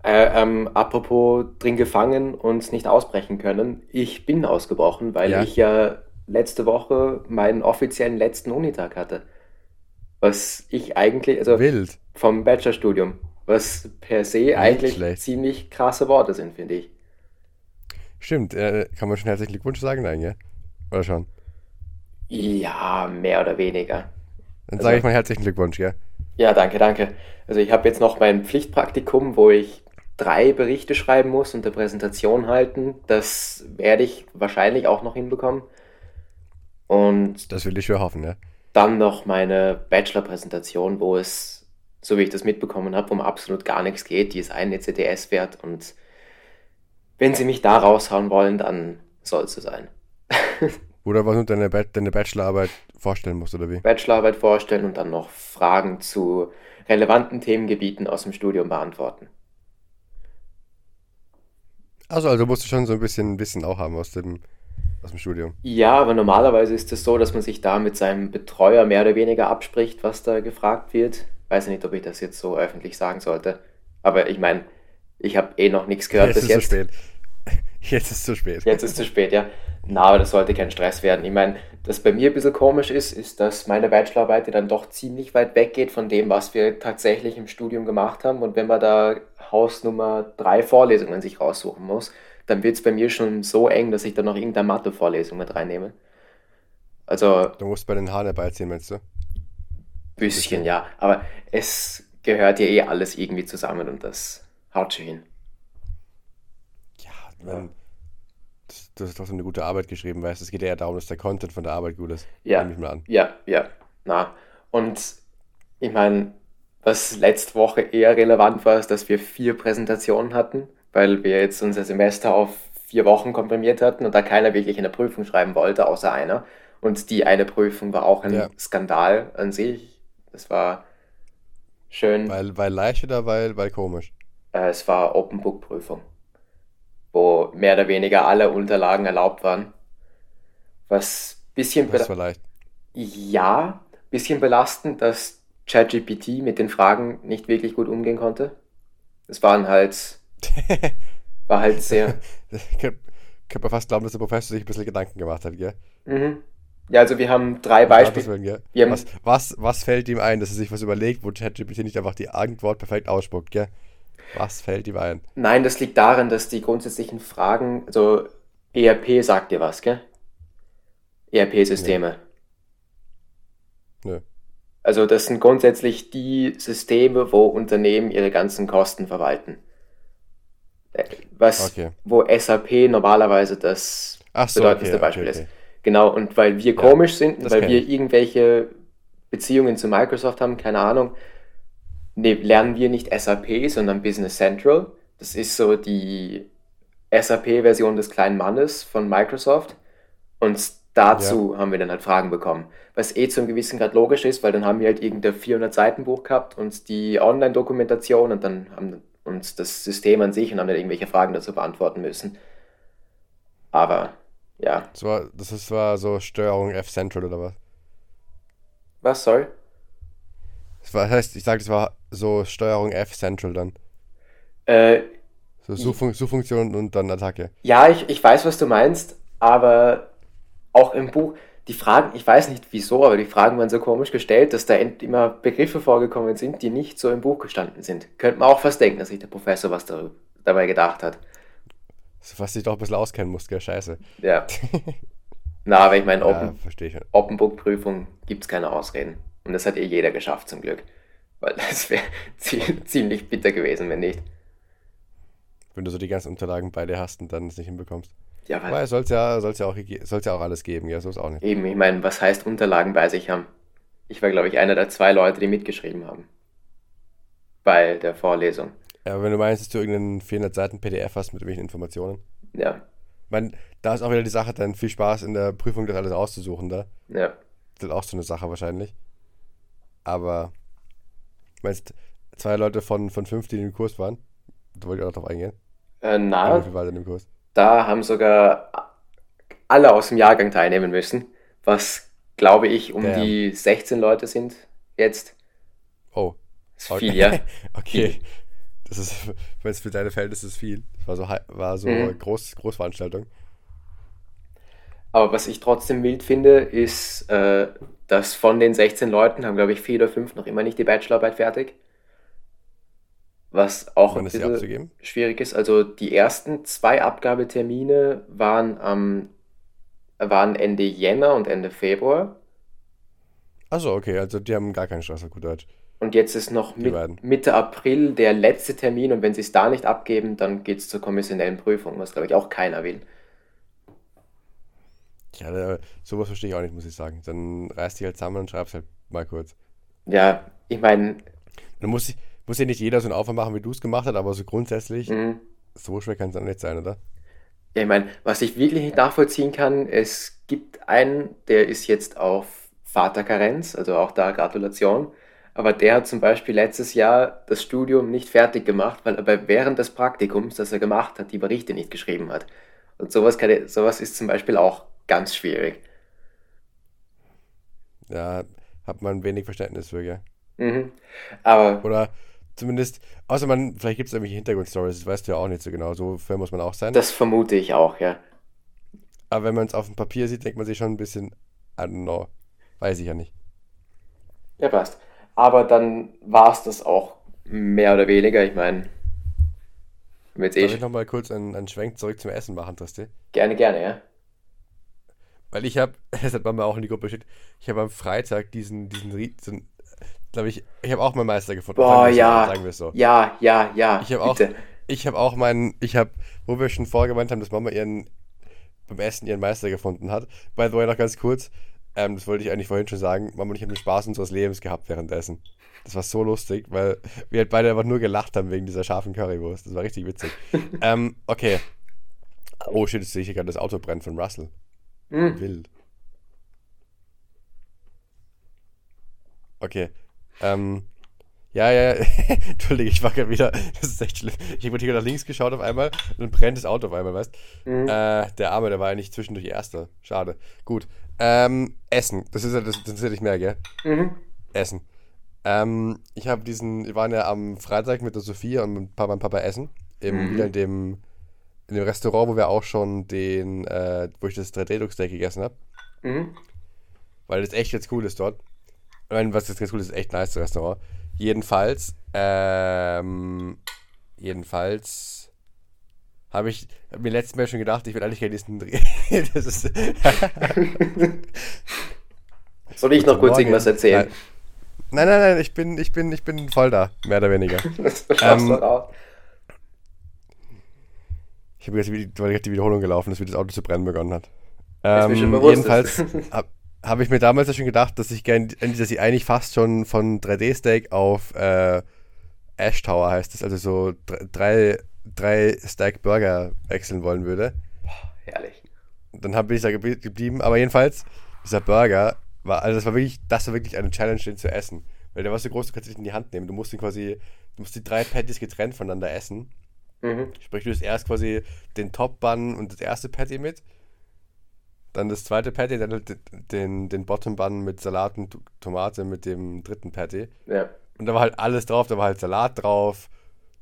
Äh, ähm, apropos drin gefangen und nicht ausbrechen können. Ich bin ausgebrochen, weil Ja. ich ja letzte Woche meinen offiziellen letzten Unitag hatte. Was ich eigentlich, also wild. vom Bachelorstudium, was per se eigentlich schlecht. ziemlich krasse Worte sind, finde ich. Stimmt, äh, kann man schon herzlichen Glückwunsch sagen, nein, gell? Oder schon? Ja, mehr oder weniger. Dann Also- sage ich mal herzlichen Glückwunsch, gell? Ja, danke, danke. Also ich habe jetzt noch mein Pflichtpraktikum, wo ich drei Berichte schreiben muss und eine Präsentation halten. Das werde ich wahrscheinlich auch noch hinbekommen. Und Das will ich schon hoffen, ja. dann noch meine Bachelor-Präsentation, wo es, so wie ich das mitbekommen habe, um absolut gar nichts geht. Die ist ein ECTS wert und wenn sie mich da raushauen wollen, dann soll es so sein. Oder was du deine, Ba- deine Bachelorarbeit vorstellen musst, oder wie? Bachelorarbeit vorstellen und dann noch Fragen zu relevanten Themengebieten aus dem Studium beantworten. Also, also musst du schon so ein bisschen Wissen auch haben aus dem, aus dem Studium. Ja, aber normalerweise ist es so, dass man sich da mit seinem Betreuer mehr oder weniger abspricht, was da gefragt wird. Weiß nicht, ob ich das jetzt so öffentlich sagen sollte. Aber ich meine, ich habe eh noch nichts gehört Jetzt bis ist jetzt. zu spät. Jetzt ist zu spät. Jetzt ist zu spät, ja. Na, aber das sollte kein Stress werden. Ich meine, das bei mir ein bisschen komisch ist, ist, dass meine Bachelorarbeit dann doch ziemlich weit weggeht von dem, was wir tatsächlich im Studium gemacht haben. Und wenn man da Hausnummer drei Vorlesungen sich raussuchen muss, dann wird es bei mir schon so eng, dass ich dann noch irgendeine Mathe-Vorlesung mit reinnehme. Also, Du musst bei den Haaren herbeiziehen, meinst du? bisschen, ja. Aber es gehört ja eh alles irgendwie zusammen und das haut schon hin. Ja, man, du hast trotzdem eine gute Arbeit geschrieben, weißt du? Es geht ja eher darum, dass der Content von der Arbeit gut ist. Ja. Nehme ich mal an. Ja, ja, na. Und ich meine, was letzte Woche eher relevant war, ist, dass wir vier Präsentationen hatten, weil wir jetzt unser Semester auf vier Wochen komprimiert hatten und da keiner wirklich eine Prüfung schreiben wollte, außer einer. Und die eine Prüfung war auch ein Ja. Skandal an sich. Das war schön. Weil, weil leicht oder weil, weil komisch? Äh, es war Open Book Prüfung, wo mehr oder weniger alle Unterlagen erlaubt waren. Was bisschen Das war leicht. ja, bisschen belastend, dass ChatGPT mit den Fragen nicht wirklich gut umgehen konnte. Es waren halt, war halt sehr. Ich könnte könnt man fast glauben, dass der Professor sich ein bisschen Gedanken gemacht hat, gell? Mhm. Ja, also wir haben drei Beispiele. Haben- Was, was, was fällt ihm ein, dass er sich was überlegt, wo ChatGPT nicht einfach die Antwort perfekt ausspuckt, gell? Was fällt ihm ein? Nein, das liegt daran, dass die grundsätzlichen Fragen, also ERP sagt dir was, gell? ERP-Systeme. Nö. Also das sind grundsätzlich die Systeme, wo Unternehmen ihre ganzen Kosten verwalten. Äh, Was, Okay. wo SAP normalerweise das so, bedeutendste okay, Beispiel okay, ist. Genau, und weil wir komisch sind, weil wir ich. irgendwelche Beziehungen zu Microsoft haben, keine Ahnung, ne, lernen wir nicht SAP, sondern Business Central. Das ist so die SAP-Version des kleinen Mannes von Microsoft. Und dazu haben wir dann halt Fragen bekommen. Was eh zu einem gewissen Grad logisch ist, weil dann haben wir halt irgendein 400-Seiten-Buch gehabt und die Online-Dokumentation und dann haben uns das System an sich und haben dann irgendwelche Fragen dazu beantworten müssen. Aber ja. Das war, das ist, war so Steuerung F Central oder was? Was soll? Das, war, heißt, ich sag, das war so Steuerung F Central dann. Äh, So Suchfun Suchfunktion und dann Attacke. ja, ich, ich weiß, was du meinst, aber auch im Buch, die Fragen, ich weiß nicht wieso, aber die Fragen waren so komisch gestellt, dass da immer Begriffe vorgekommen sind, die nicht so im Buch gestanden sind. Könnte man auch fast denken, dass sich der Professor was darüber, dabei gedacht hat. So, Was dich doch ein bisschen auskennen musst, gell? Scheiße. Ja. Na, aber ich meine, Ja, Open, schon. Open Book Prüfung gibt es keine Ausreden. Und das hat eh jeder geschafft zum Glück. Weil das wäre ziemlich bitter gewesen, wenn nicht. Wenn du so die ganzen Unterlagen bei dir hast und dann es nicht hinbekommst. Ja, weil Weil soll's ja, soll's ja, auch, soll's ja auch alles geben, ja, so ist auch nicht. eben, ich meine, was heißt Unterlagen bei sich haben? Ich war, glaube ich, einer der zwei Leute, die mitgeschrieben haben. Bei der Vorlesung. Ja, aber wenn du meinst, dass du irgendeinen 400 Seiten PDF hast mit irgendwelchen Informationen. Ja, Ich meine, da ist auch wieder die Sache, dann viel Spaß in der Prüfung, das alles auszusuchen da. ja. Das ist auch so eine Sache wahrscheinlich. Aber, meinst zwei Leute von, von fünf, die in dem Kurs waren? Da wollte ich auch drauf eingehen. Äh, na, Wie viel war denn im Kurs? Da haben sogar alle aus dem Jahrgang teilnehmen müssen, was, glaube ich, um Damn. die 16 Leute sind jetzt. Oh. Das ist viel, ja. okay. Das ist, wenn es für deine Verhältnisse ist viel. Das war so, war so Mhm. groß, Großveranstaltung. Aber was ich trotzdem wild finde, ist, äh, dass von den 16 Leuten haben, glaube ich, vier oder fünf noch immer nicht die Bachelorarbeit fertig. Was auch Wann ein ist bisschen abzugeben? schwierig ist. Also die ersten zwei Abgabetermine waren am waren Ende Jänner und Ende Februar. Achso, okay, also die haben gar keinen Stress auf gut Deutsch. Und jetzt ist noch mit. Mitte April der letzte Termin und wenn sie es da nicht abgeben, dann geht es zur kommissionellen Prüfung, was glaube ich auch keiner will. Ja, da- sowas verstehe ich auch nicht, muss ich sagen. Dann reiß dich halt zusammen und schreib's halt mal kurz. Ja, ich meine, Dann muss, ich, muss ja nicht jeder so einen Aufwand machen, wie du es gemacht hast, aber so grundsätzlich, mhm. so schwer kann es dann nicht sein, oder? Ja, ich meine, was ich wirklich nicht nachvollziehen kann, es gibt einen, der ist jetzt auf Vaterkarenz, also auch da Gratulation, aber der hat zum Beispiel letztes Jahr das Studium nicht fertig gemacht, weil er während des Praktikums, das er gemacht hat, die Berichte nicht geschrieben hat. Und sowas, kann, sowas ist zum Beispiel auch ganz schwierig. Ja, hat man wenig Verständnis für, gell? Mhm. Aber Oder zumindest, außer man, vielleicht gibt es irgendwelche Hintergrundstories, das weißt du ja auch nicht so genau. So fair muss man auch sein. das vermute ich auch, ja. Aber wenn man es auf dem Papier sieht, denkt man sich schon ein bisschen, I don't know. Weiß ich ja nicht. Ja, passt. Aber dann war es das auch mehr oder weniger. Ich meine, jetzt Darf eh ich nochmal kurz einen, einen Schwenk zurück zum Essen machen, Tristi? gerne, gerne, ja. Weil ich habe, das hat Mama auch in die Gruppe geschickt, ich habe am Freitag diesen, diesen, so glaube ich, ich habe auch meinen Meister gefunden. Boah, Sagen es so, ja. Sagen wir es so. Ja, ja, ja, Ich habe auch, ich habe auch meinen, ich habe, wo wir schon vorher gemeint haben, dass Mama ihren beim Essen ihren Meister gefunden hat. By the way, noch ganz kurz, ähm, das wollte ich eigentlich vorhin schon sagen, Mama und ich haben den Spaß unseres Lebens gehabt währenddessen. Das war so lustig, weil wir halt beide einfach nur gelacht haben wegen dieser scharfen Currywurst. Das war richtig witzig. ähm, okay. Oh shit, jetzt sehe ich gerade das Auto brennt von Russell. Hm. Wild. Okay. Ähm, ja, ja, Entschuldige, ich war gerade wieder, das ist echt schlimm. Ich habe hier nach links geschaut auf einmal und dann brennt das Auto auf einmal, weißt Mhm. äh, Der Arme, der war eigentlich zwischendurch Erster. Schade. Gut. Ähm, Essen. Das ist ja, das, das interessiert dich mehr, gell? Mhm. Essen. Ähm, ich habe diesen, wir waren ja am Freitag mit der Sophia und mit Papa und Papa essen. Im, Mhm. Wieder in dem, in dem Restaurant, wo wir auch schon den, äh, wo ich das 3D-Druck-Steak gegessen habe. Mhm. Weil das echt ganz cool ist dort. Meine, was jetzt ganz cool ist, ist echt nice, das Restaurant. Jedenfalls, ähm, jedenfalls habe ich hab mir letztes Mal schon gedacht, ich will eigentlich gerne diesen Dreh. das ist, Soll ich noch kurz irgendwas erzählen? Nein, nein, nein, ich bin, ich bin, ich bin voll da, mehr oder weniger. Das Ähm, du raus. Ich habe jetzt die, weil gerade die Wiederholung gelaufen ist, wie das Auto zu brennen begonnen hat. Ähm, bewusst. Habe hab ich mir damals ja schon gedacht, dass ich gern, dass ich eigentlich fast schon von 3D-Steak auf äh, Ash Tower heißt es, also so dr- drei, drei Steak Burger wechseln wollen würde. Herrlich. Dann hab- bin ich da geblie- geblieben, aber jedenfalls, dieser Burger war, also das war wirklich, das war wirklich eine Challenge, den zu essen. Weil der war so groß, du kannst ihn nicht in die Hand nehmen. Du musst ihn quasi, du musst die drei Patties getrennt voneinander essen. Mhm. Sprich, du isst erst quasi den Top-Bun und das erste Patty mit. Dann das zweite Patty, dann halt den, den Bottom-Bun mit Salat und Tomate mit dem dritten Patty. Ja. Und da war halt alles drauf. Da war halt Salat drauf,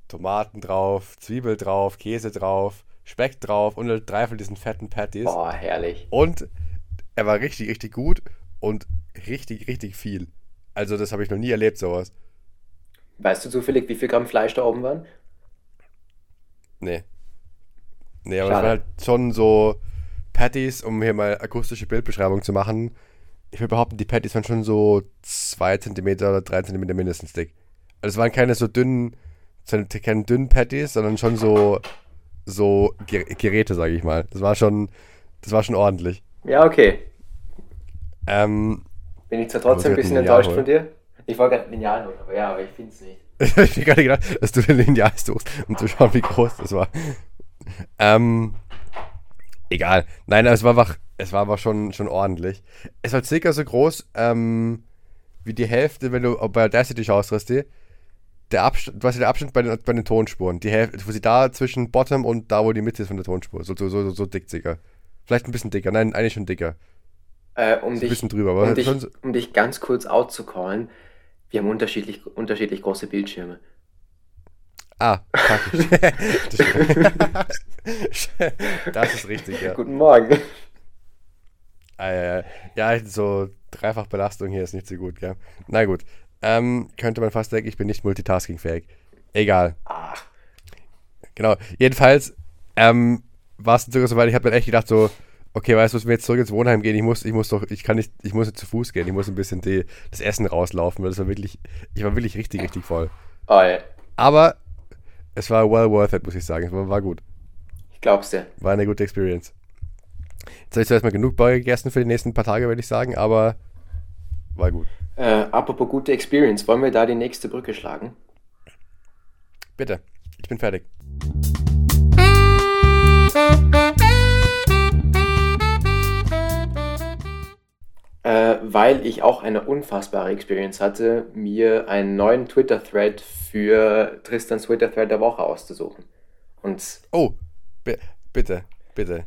Tomaten drauf, Zwiebel drauf, Käse drauf, Speck drauf und halt drei von diesen fetten Patties. Boah, herrlich. Und er war richtig, richtig gut und richtig, richtig viel. Also das habe ich noch nie erlebt, sowas. Weißt du zufällig, wie viel Gramm Fleisch da oben waren? Nee. Nee, aber es Schade. war halt schon so Patties, um hier mal akustische Bildbeschreibung zu machen. Ich würde behaupten, die Patties waren schon so 2 cm oder 3 cm mindestens dick. Also es waren keine so dünnen, keine dünnen Patties, sondern schon so, so Ger Geräte, sage ich mal. Das war schon, das war schon ordentlich. Ja, okay. Ähm, Bin ich zwar trotzdem ein bisschen ein Lineal enttäuscht von dir. Ich wollte gerade Lineal holen, aber ja, aber ich finde es nicht. Ich habe mir gerade gedacht, dass du den Lineal suchst, um zu schauen, wie groß das war. Ähm, egal. Nein, es war einfach, es war aber schon, schon ordentlich. Es war circa so groß, ähm, wie die Hälfte, wenn du bei Audacity schaust, Risti. Der Abstand, hast ja den Abstand bei den, bei den Tonspuren. Die Hälfte, wo sie da zwischen Bottom und da, wo die Mitte ist von der Tonspur. So, so, so, so dick circa. Vielleicht ein bisschen dicker. Nein, eigentlich schon dicker. Äh, um, dich, bisschen drüber, aber um, dich, so, um dich ganz kurz outzucallen, wir haben unterschiedlich, unterschiedlich große Bildschirme. Ah, fuck. das, das ist richtig, ja. Guten Morgen. Äh, ja, so dreifach Belastung hier ist nicht so gut, gell? Na gut. Ähm, könnte man fast denken, ich bin nicht multitaskingfähig. Egal. Ah, Genau. Jedenfalls ähm, war es sogar so weit, ich habe dann echt gedacht, so, okay, weißt du, müssen wir jetzt zurück ins Wohnheim gehen? Ich muss, ich muss doch, ich kann nicht, ich muss nicht zu Fuß gehen, ich muss ein bisschen die, das Essen rauslaufen, weil das war wirklich, ich war wirklich richtig, richtig voll. oh, ja. Aber es war well worth it, muss ich sagen. Es war, war gut. ich glaub's dir. War eine gute Experience. Jetzt habe ich zwar erstmal genug Burger gegessen für die nächsten paar Tage, würde ich sagen, aber war gut. Äh, apropos gute Experience, wollen wir da die nächste Brücke schlagen? Bitte, ich bin fertig. Äh, weil ich auch eine unfassbare Experience hatte, mir einen neuen Twitter-Thread für Tristans Twitter-Thread der Woche auszusuchen. Und Oh, bi bitte, bitte.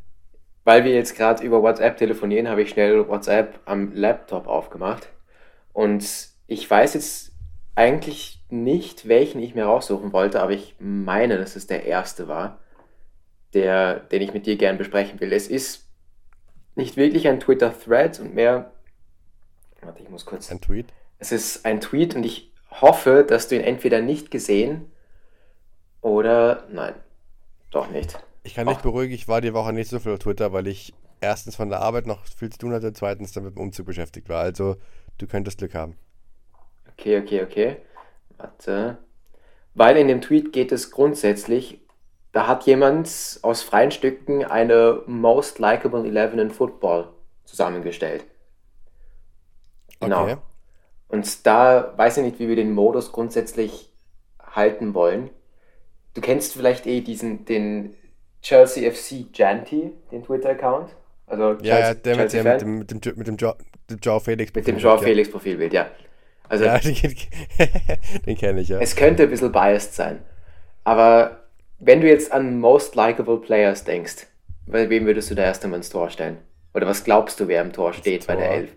weil wir jetzt gerade über WhatsApp telefonieren, habe ich schnell WhatsApp am Laptop aufgemacht. Und ich weiß jetzt eigentlich nicht, welchen ich mir raussuchen wollte, aber ich meine, dass es der erste war, der, den ich mit dir gern besprechen will. Es ist nicht wirklich ein Twitter-Thread und mehr. Warte, ich muss kurz. Ein Tweet. Es ist ein Tweet und ich hoffe, dass du ihn entweder nicht gesehen oder nein, doch nicht. Ich kann dich beruhigen, ich war die Woche nicht so viel auf Twitter, weil ich erstens von der Arbeit noch viel zu tun hatte, zweitens dann mit dem Umzug beschäftigt war. Also, du könntest Glück haben. Okay, okay, okay. Warte. Weil in dem Tweet geht es grundsätzlich Da hat jemand aus freien Stücken eine Most Likeable 11 in Football zusammengestellt. Genau. Okay. Und da weiß ich nicht, wie wir den Modus grundsätzlich halten wollen. Du kennst vielleicht eh diesen, den Chelsea FC Janty, den Twitter-Account. Also Ja, ja, der mit mit dem, mit dem, mit dem, jo dem Joao Felix. Mit dem Joao Felix Profilbild, ja. Also Ja, den, den kenne ich ja. es könnte ein bisschen biased sein. Aber wenn du jetzt an Most Likeable Players denkst, bei wem würdest du da erst einmal ins Tor stellen? Oder was glaubst du, wer im Tor steht bei der Tor? Elf?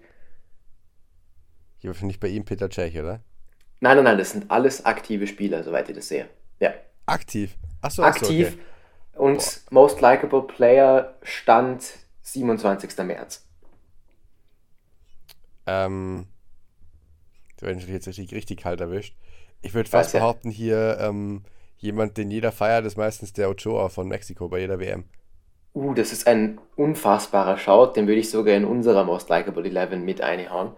Hier finde ich bei ihm Peter Cech, oder? Nein, nein, nein, das sind alles aktive Spieler, soweit ich das sehe. Ja. Aktiv. Achso, achso, Aktiv okay. und Most Likeable Player stand 27. März. Ähm, werden natürlich jetzt richtig, richtig kalt erwischt. Ich würde Weiß fast ja. behaupten, hier ähm, jemand, den jeder feiert, ist meistens der Ochoa von Mexiko bei jeder WM. Uh, das ist ein unfassbarer Shout, den würde ich sogar in unserer Most Likeable 11 mit einhauen.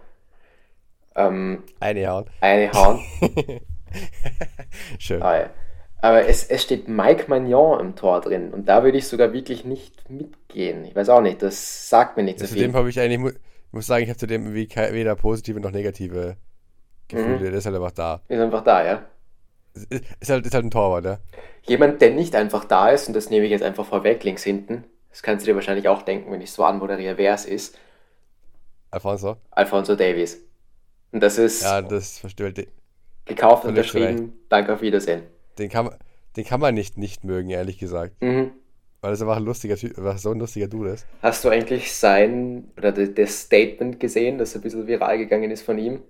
Ähm, Einhauen. einhauen. Schön. Ah, ja. Aber es, es steht Mike Magnon im Tor drin und da würde ich sogar wirklich nicht mitgehen. Ich weiß auch nicht, das sagt mir nicht so zu viel. dem habe ich eigentlich, mu muss sagen, ich habe zu dem weder positive noch negative Gefühle. Mhm. Der ist halt einfach da. Ist einfach da, ja. Ist, ist, halt, ist halt ein Torwart, ja. Jemand, der nicht einfach da ist, und das nehme ich jetzt einfach vorweg, links hinten, das kannst du dir wahrscheinlich auch denken, wenn ich so anmoderiere, wer es ist, Alfonso. Alfonso Davies. Und das ist Ja, das versteht. Den, gekauft, zu unterschrieben, danke, auf Wiedersehen. den, kann, man- den kann man nicht nicht mögen, ehrlich gesagt. Mhm. Weil das einfach ein lustiger Typ, so ein lustiger Dude ist. Hast du eigentlich sein, oder das- Statement gesehen, das ein bisschen viral gegangen ist von ihm?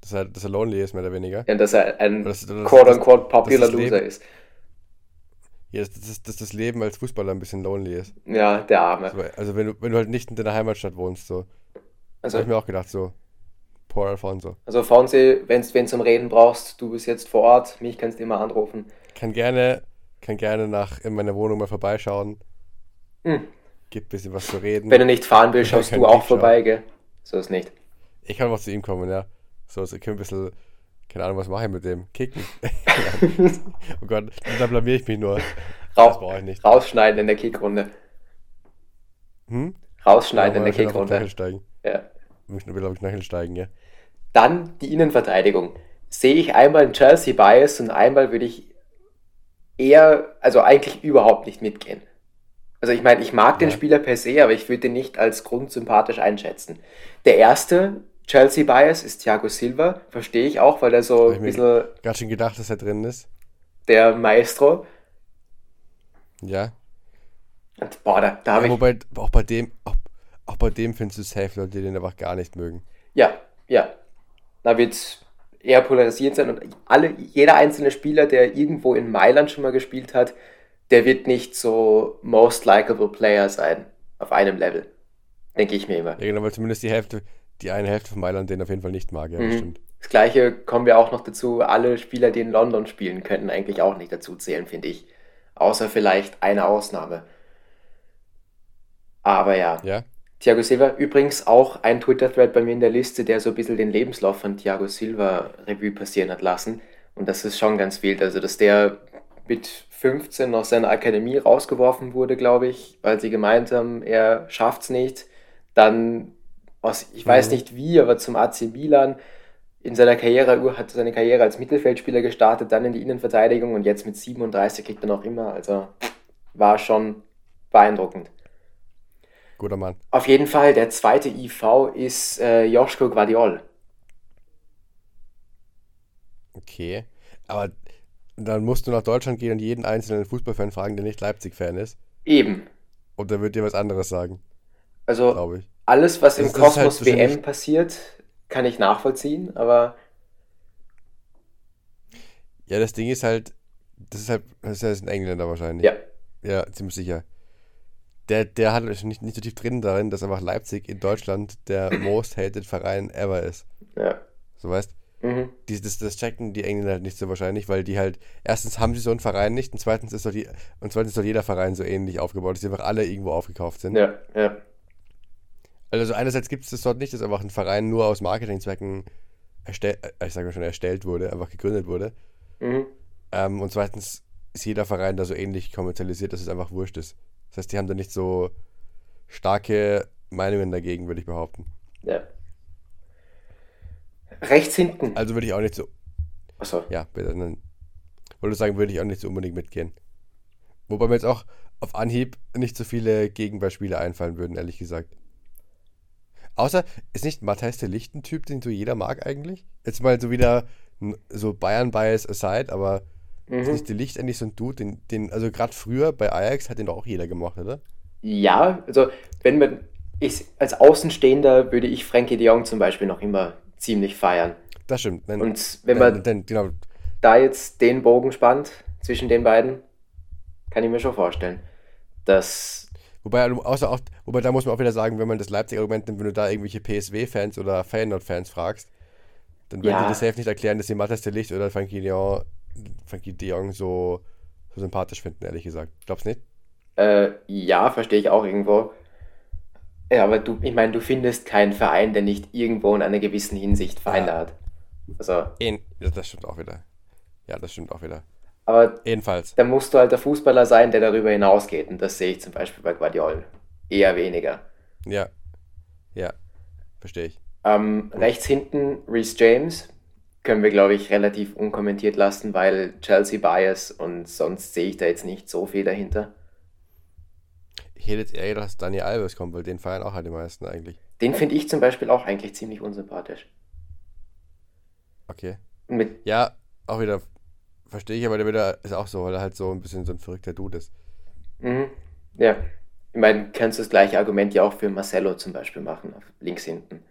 Dass er, dass er lonely ist, mehr oder weniger. Ja, dass er ein quote-unquote popular Loser Leben- ist. Ja, dass, dass, dass das Leben als Fußballer ein bisschen lonely ist. Ja, der Arme. So, also wenn du, wenn du halt nicht in deiner Heimatstadt wohnst, so. Also, habe ich mir auch gedacht, so. Poor Alfonso. also Fonsi, wenn du zum Reden brauchst, du bist jetzt vor Ort, mich kannst du immer anrufen. Kann gerne, kann gerne nach in meiner Wohnung mal vorbeischauen. Hm. Gibt ein bisschen was zu reden. Wenn du nicht fahren willst, schaust du auch schauen. vorbei, gell? So ist nicht. Ich kann mal zu ihm kommen, ja. So, so ich kann ein bisschen, keine Ahnung, was mache ich mit dem? Kicken. oh Gott, da blamier ich mich nur. Das Rau brauche ich nicht. rausschneiden in der Kickrunde. Hm? Rausschneiden in Ja, der auf den Kickrunde. Ja. Ich will auf den Knöchel steigen, ja. Dann die Innenverteidigung. Sehe ich einmal einen Chelsea Bias und einmal würde ich eher, also eigentlich überhaupt nicht mitgehen. Also ich meine, ich mag den Ja. Spieler per se, aber ich würde ihn nicht als grundsympathisch einschätzen. Der erste Chelsea Bias ist Thiago Silva, verstehe ich auch, weil er so ein bisschen Gerade schon gedacht, dass er drin ist. der Maestro. Ja. Und boah, da, da ja habe ich, wobei, auch bei dem, auch, auch bei dem findest du safe Leute, die den einfach gar nicht mögen. ja, ja, da wird eher polarisiert sein und alle, jeder einzelne Spieler, der irgendwo in Mailand schon mal gespielt hat, der wird nicht so most likable Player sein auf einem Level. Denke ich mir immer. Ja, genau, weil zumindest die Hälfte, die eine Hälfte von Mailand den auf jeden Fall nicht mag, ja, das Mhm. stimmt. Das gleiche kommen wir auch noch dazu, alle Spieler, die in London spielen, könnten eigentlich auch nicht dazu zählen, finde ich. Außer vielleicht eine Ausnahme. Aber ja. Ja? Thiago Silva, übrigens auch ein Twitter-Thread bei mir in der Liste, der so ein bisschen den Lebenslauf von Thiago Silva Revue passieren hat lassen. Und das ist schon ganz wild. Also, dass der mit 15 aus seiner Akademie rausgeworfen wurde, glaube ich, weil sie gemeint haben, er schafft's nicht. Dann aus, ich weiß Mhm. nicht wie, aber zum AC Milan in seiner Karriere, hat seine Karriere als Mittelfeldspieler gestartet, dann in die Innenverteidigung und jetzt mit 37 kriegt er noch immer. Also war schon beeindruckend. Guter Mann. Auf jeden Fall, der zweite IV ist äh, Joschko Guardiol. Okay. Aber dann musst du nach Deutschland gehen und jeden einzelnen Fußballfan fragen, der nicht Leipzig-Fan ist. Eben. Und der wird dir was anderes sagen, Also alles, was im Das ist halt Kosmos WM wahrscheinlich- passiert, kann ich nachvollziehen, aber Ja, das Ding ist halt, das ist halt, das ist ein Engländer wahrscheinlich. ja, Ja, ziemlich sicher. Der, der hat nicht, nicht so tief drin darin, dass einfach Leipzig in Deutschland der most hated Verein ever ist. ja. So weißt Mhm. die, das, das checken die Engländer halt nicht so wahrscheinlich, weil die halt, erstens haben sie so einen Verein nicht und zweitens ist doch die, und zweitens ist doch jeder Verein so ähnlich aufgebaut, dass die einfach alle irgendwo aufgekauft sind. Ja, ja. Also einerseits gibt es das dort nicht, dass einfach ein Verein nur aus Marketingzwecken erstellt, ich sage mal schon erstellt wurde, einfach gegründet wurde. Mhm. Ähm, und zweitens ist jeder Verein da so ähnlich kommerzialisiert, dass es einfach wurscht ist. Das heißt, die haben da nicht so starke Meinungen dagegen, würde ich behaupten. Ja. Rechts hinten. Also würde ich auch nicht so. Achso. Ja, bitte. Wollte sagen, würde ich auch nicht so unbedingt mitgehen. Wobei mir jetzt auch auf Anhieb nicht so viele Gegenbeispiele einfallen würden, ehrlich gesagt. Außer, ist nicht Matthijs der Licht ein Typ, den so jeder mag eigentlich? Jetzt mal so wieder so Bayern-Bias aside, aber Mhm. nicht der Licht eigentlich so ein Dude, den, den also gerade früher bei Ajax hat den doch auch jeder gemocht, oder? Ja, also wenn man, ich, als Außenstehender würde ich Frankie de Jong zum Beispiel noch immer ziemlich feiern. Das stimmt. Nein, Und wenn nein, man nein, genau, da jetzt den Bogen spannt zwischen den beiden, kann ich mir schon vorstellen, dass, Wobei, du- außer auch, wobei da muss man auch wieder sagen, wenn man das Leipzig-Argument nimmt, wenn du da irgendwelche PSW-Fans oder Feyenoord-Fans fragst, dann werden Ja. die das safe nicht erklären, dass sie Matthias de Licht oder Frankie de Jong, Frankie de Jong so, so sympathisch finden, ehrlich gesagt. Glaubst nicht? äh, ja, verstehe ich auch irgendwo. Ja, aber du, ich meine, du findest keinen Verein, der nicht irgendwo in einer gewissen Hinsicht Feinde Ja. hat. Also, ja, das stimmt auch wieder. Ja, das stimmt auch wieder. aber Jedenfalls. da musst du halt der Fußballer sein, der darüber hinausgeht. Und das sehe ich zum Beispiel bei Guardiola eher weniger. Ja. Ja. Verstehe ich. Ähm, rechts hinten Reece James können wir, glaube ich, relativ unkommentiert lassen, weil Chelsea Bias und sonst sehe ich da jetzt nicht so viel dahinter. Ich hätte jetzt eher gedacht, dass Daniel Alves kommt, weil den feiern auch halt die meisten eigentlich. Den finde ich zum Beispiel auch eigentlich ziemlich unsympathisch. Okay. Mit, Ja, auch wieder. Verstehe ich, aber der wieder ist auch so, weil er halt so ein bisschen so ein verrückter Dude ist. mhm, ja, ich meine, kannst du das gleiche Argument ja auch für Marcelo zum Beispiel machen, auf links hinten.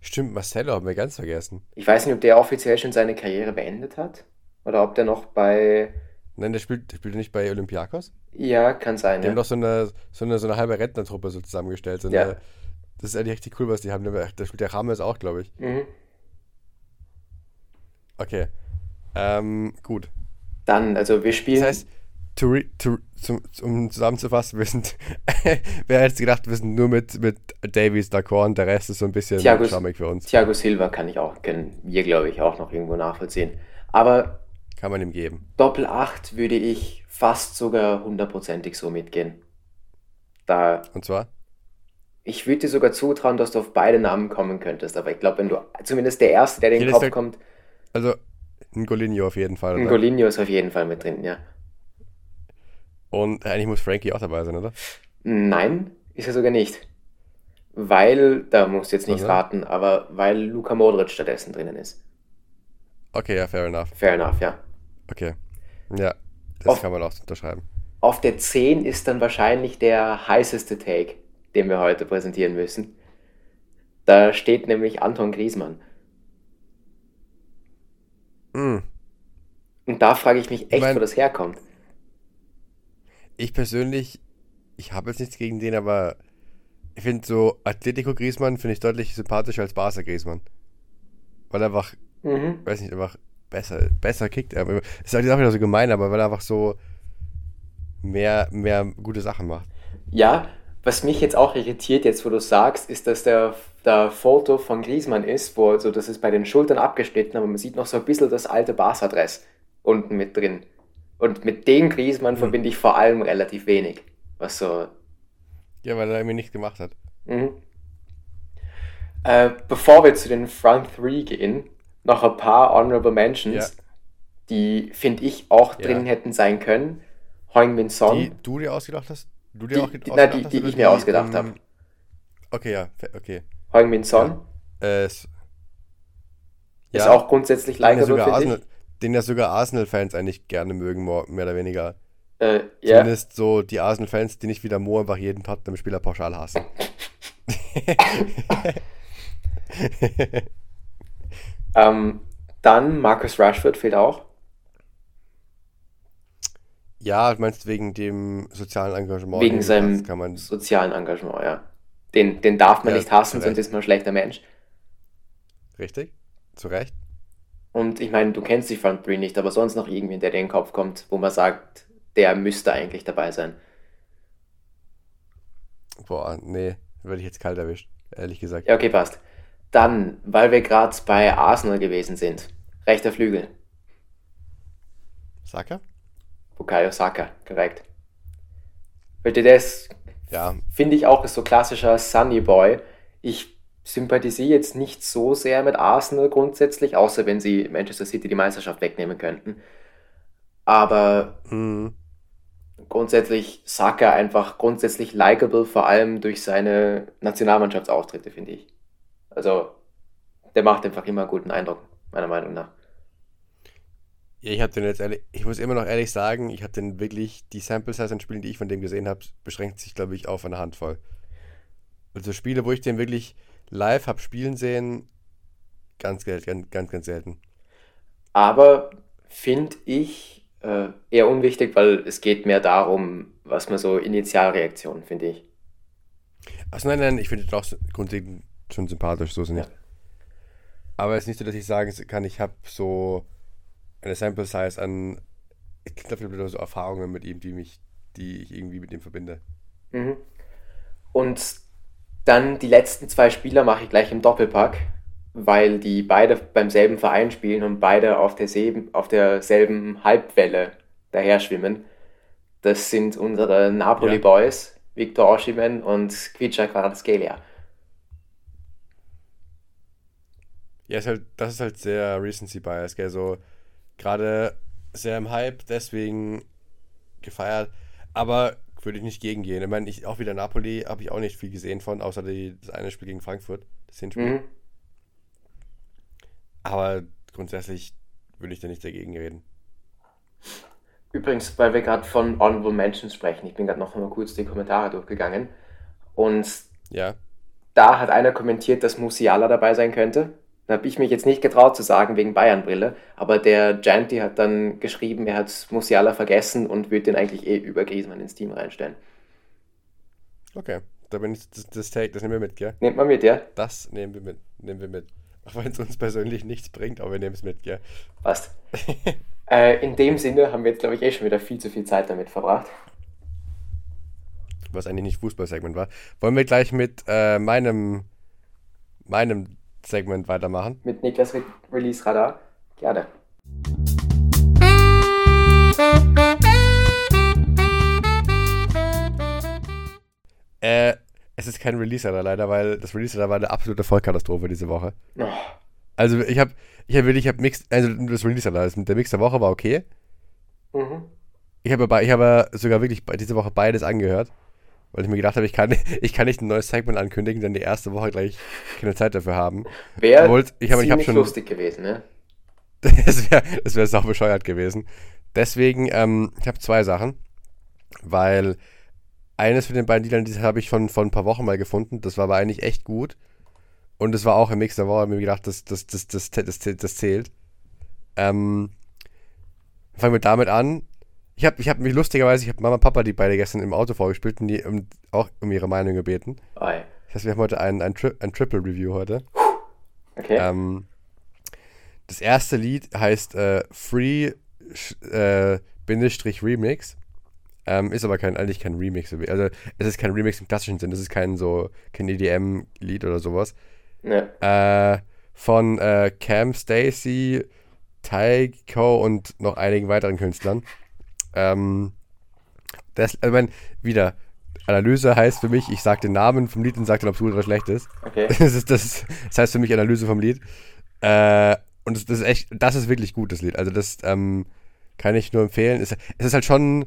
Stimmt, Marcelo haben wir ganz vergessen. Ich weiß nicht, ob der offiziell schon seine Karriere beendet hat oder ob der noch bei, Nein, der spielt, der spielt nicht bei Olympiakos. ja, kann sein, Die haben ja. doch so eine, so eine, so eine halbe Rentnertruppe so zusammengestellt. So Ja. eine, das ist eigentlich richtig cool, was die haben. Da spielt der Rames auch, glaube ich. Mhm. Okay. Ähm, gut. Dann, also wir spielen, Das heißt, to to, zum, um zusammenzufassen, wir sind, wer hätte gedacht, wir sind nur mit, mit Davies d'accord und der Rest ist so ein bisschen schwammig für uns. Thiago Silva kann ich auch, können wir, glaube ich, auch noch irgendwo nachvollziehen. Aber Kann man ihm geben. Doppel 8 würde ich fast sogar hundertprozentig so mitgehen. Da, Und zwar? ich würde dir sogar zutrauen, dass du auf beide Namen kommen könntest, aber ich glaube, wenn du, zumindest der Erste, der in den Kopf der- kommt, Also, ein Golinho auf jeden Fall. ein Oder? Golinho ist auf jeden Fall mit drin, ja. Und eigentlich muss Frankie auch dabei sein, oder? Nein, ist er sogar nicht. Weil, da musst du jetzt nicht Oder? raten, aber weil Luka Modric stattdessen drinnen ist. Okay, ja, fair enough. Fair enough, ja. Okay. Ja, das Auf- kann man auch unterschreiben. Auf der 10 ist dann wahrscheinlich der heißeste Take, den wir heute präsentieren müssen. Da steht nämlich Anton Griezmann. Mm. Und da frage ich mich echt, mein- wo das herkommt. Ich persönlich, ich habe jetzt nichts gegen den, aber ich finde so Atletico Griezmann finde ich deutlich sympathischer als Barca Griezmann. Weil er einfach, Mhm. weiß nicht, einfach besser, besser kickt. Er. Das ist halt auch wieder so gemein, aber weil er einfach so mehr, mehr gute Sachen macht. Ja, was mich jetzt auch irritiert, jetzt wo du sagst, ist, dass der, der Foto von Griezmann ist, wo also das ist bei den Schultern abgeschnitten, aber man sieht noch so ein bisschen das alte Barca-Dress unten mit drin. Und mit dem Griezmann Hm. verbinde ich vor allem relativ wenig. Was so Ja, weil er irgendwie nichts gemacht hat. Mhm. Äh, bevor wir zu den Front 3 gehen, noch ein paar Honorable Mentions, Ja. die, finde ich, auch Ja. drin hätten sein können. Heung-Min Son. Die du dir ausgedacht hast? Du dir Die- auch die- na, die- hast die ich mir ausgedacht ähm, hab. Okay, ja, okay. Heung-Min Son Äh, es, ist ja, auch grundsätzlich den ja finde Arsenal, den ja sogar Arsenal-Fans eigentlich gerne mögen, mehr oder weniger. Äh, ja, Zumindest so die Arsenal-Fans, die nicht wieder Mo einfach jeden Tottenham-Spieler pauschal hassen. ähm, dann Marcus Rashford fehlt auch. ja, du meinst wegen dem sozialen Engagement? Wegen seinem man, sozialen Engagement, ja. Den, den darf man Ja, nicht hassen, sonst ist man ein schlechter Mensch. Richtig? Zu Recht? Und ich meine, du kennst die Front 3 nicht, aber sonst noch irgendwen, der dir in den Kopf kommt, wo man sagt, der müsste eigentlich dabei sein. Boah, nee, würde ich jetzt kalt erwischt, ehrlich gesagt. Ja, okay, passt. Dann, weil wir gerade bei Arsenal gewesen sind, rechter Flügel. Saka? Bukayo Saka, korrekt. Der ist, Ja, finde ich auch, ist so klassischer Sunny Boy. Ich sympathisiere jetzt nicht so sehr mit Arsenal grundsätzlich, außer wenn sie Manchester City die Meisterschaft wegnehmen könnten. Aber hm, grundsätzlich Saka einfach grundsätzlich likable, vor allem durch seine Nationalmannschaftsauftritte, finde ich. Also, der macht einfach immer einen guten Eindruck, meiner Meinung nach. ja, ich habe den jetzt ehrlich, ich muss immer noch ehrlich sagen, ich habe den wirklich, die Sample Size an Spielen, die ich von dem gesehen habe, beschränkt sich, glaube ich, auf eine Handvoll. Also Spiele, wo ich den wirklich live habe spielen sehen, ganz, ganz, ganz, ganz, selten. Aber finde ich äh, eher unwichtig, weil es geht mehr darum, was man so Initialreaktionen, finde ich. Achso, nein, nein, ich finde auch grundlegend schon sympathisch, so ist er Ja. Aber es ist nicht so, dass ich sagen kann, ich habe so eine Sample Size an, ich glaube, ich habe so Erfahrungen mit ihm, die mich, die ich irgendwie mit ihm verbinde. Mhm. Und dann die letzten zwei Spieler mache ich gleich im Doppelpack, weil die beide beim selben Verein spielen und beide auf derselben, auf derselben Halbwelle daher schwimmen. Das sind unsere Napoli Ja. Boys, Victor Osimhen und Kvicha Kvaratskhelia. Ja, ist halt, das ist halt sehr Recency Bias, gell, so gerade sehr im Hype, deswegen gefeiert, aber würde ich nicht gegengehen. Ich meine, ich, auch wieder Napoli habe ich auch nicht viel gesehen von, außer die, das eine Spiel gegen Frankfurt, das Hinspiel. Mhm. Aber grundsätzlich würde ich da nicht dagegen reden. Übrigens, weil wir gerade von Honorable Mentions sprechen, ich bin gerade noch mal kurz die Kommentare durchgegangen und Ja, da hat einer kommentiert, dass Musiala dabei sein könnte. Da habe ich mich jetzt nicht getraut zu sagen wegen Bayern-Brille, aber der Janti hat dann geschrieben, er hat Musiala vergessen und würde den eigentlich eh über Griezmann ins Team reinstellen. okay. Da bin ich, das, das Take, das nehmen wir mit, gell? Nehmt man mit, ja? Das nehmen wir mit, nehmen wir mit. Auch wenn es uns persönlich nichts bringt, aber wir nehmen es mit, gell? Passt. äh, in dem Sinne haben wir jetzt, glaube ich, eh schon wieder viel zu viel Zeit damit verbracht. Was eigentlich nicht Fußballsegment war. Wollen wir gleich mit äh, meinem, meinem Segment weitermachen? Mit Niklas Re Release Radar. Gerne. Äh, es ist kein Releaser da leider, weil das Releaser da war eine absolute Vollkatastrophe diese Woche. Oh, Also ich habe, ich habe wirklich, ich habe Mix, also das Releaser da, der Mix der Woche war okay. mhm. Ich habe, ich habe sogar wirklich diese Woche beides angehört, weil ich mir gedacht habe, ich kann, ich kann nicht ein neues Segment ankündigen, dann die erste Woche gleich keine Zeit dafür haben. Wäre ich habe, ich habe ziemlich schon, lustig gewesen, ne? das wäre, das wäre sau bescheuert gewesen. Deswegen, ähm, ich habe zwei Sachen, weil eines von den beiden Liedern, die habe ich von, von ein paar Wochen mal gefunden, das war aber eigentlich echt gut. Und es war auch im Mix der Woche, hab mir gedacht, das, das, das, das, das, das, das zählt. Ähm, fangen wir damit an. Ich habe ich hab mich lustigerweise, ich habe Mama und Papa die beide gestern im Auto vorgespielt und die um, auch um ihre Meinung gebeten. Oi. Das heißt, wir haben heute ein, ein, Tri ein Triple Review heute. Okay. Ähm, das erste Lied heißt äh, Free äh, Bindestrich Remix. Ähm, ist aber kein, eigentlich kein Remix. Also es ist kein Remix im klassischen Sinn. Es ist kein so kein EDM-Lied oder sowas. ne. Äh, von äh, Cam Stacy, Tycho und noch einigen weiteren Künstlern. Ähm, das, also mein, wieder, Analyse heißt für mich, ich sage den Namen vom Lied und sage dann, ob es gut oder schlecht ist. Okay. Das, ist, das, das heißt für mich Analyse vom Lied. Äh, und das, das ist echt, das ist wirklich gut, das Lied. Also das ähm, kann ich nur empfehlen. Es, es ist halt schon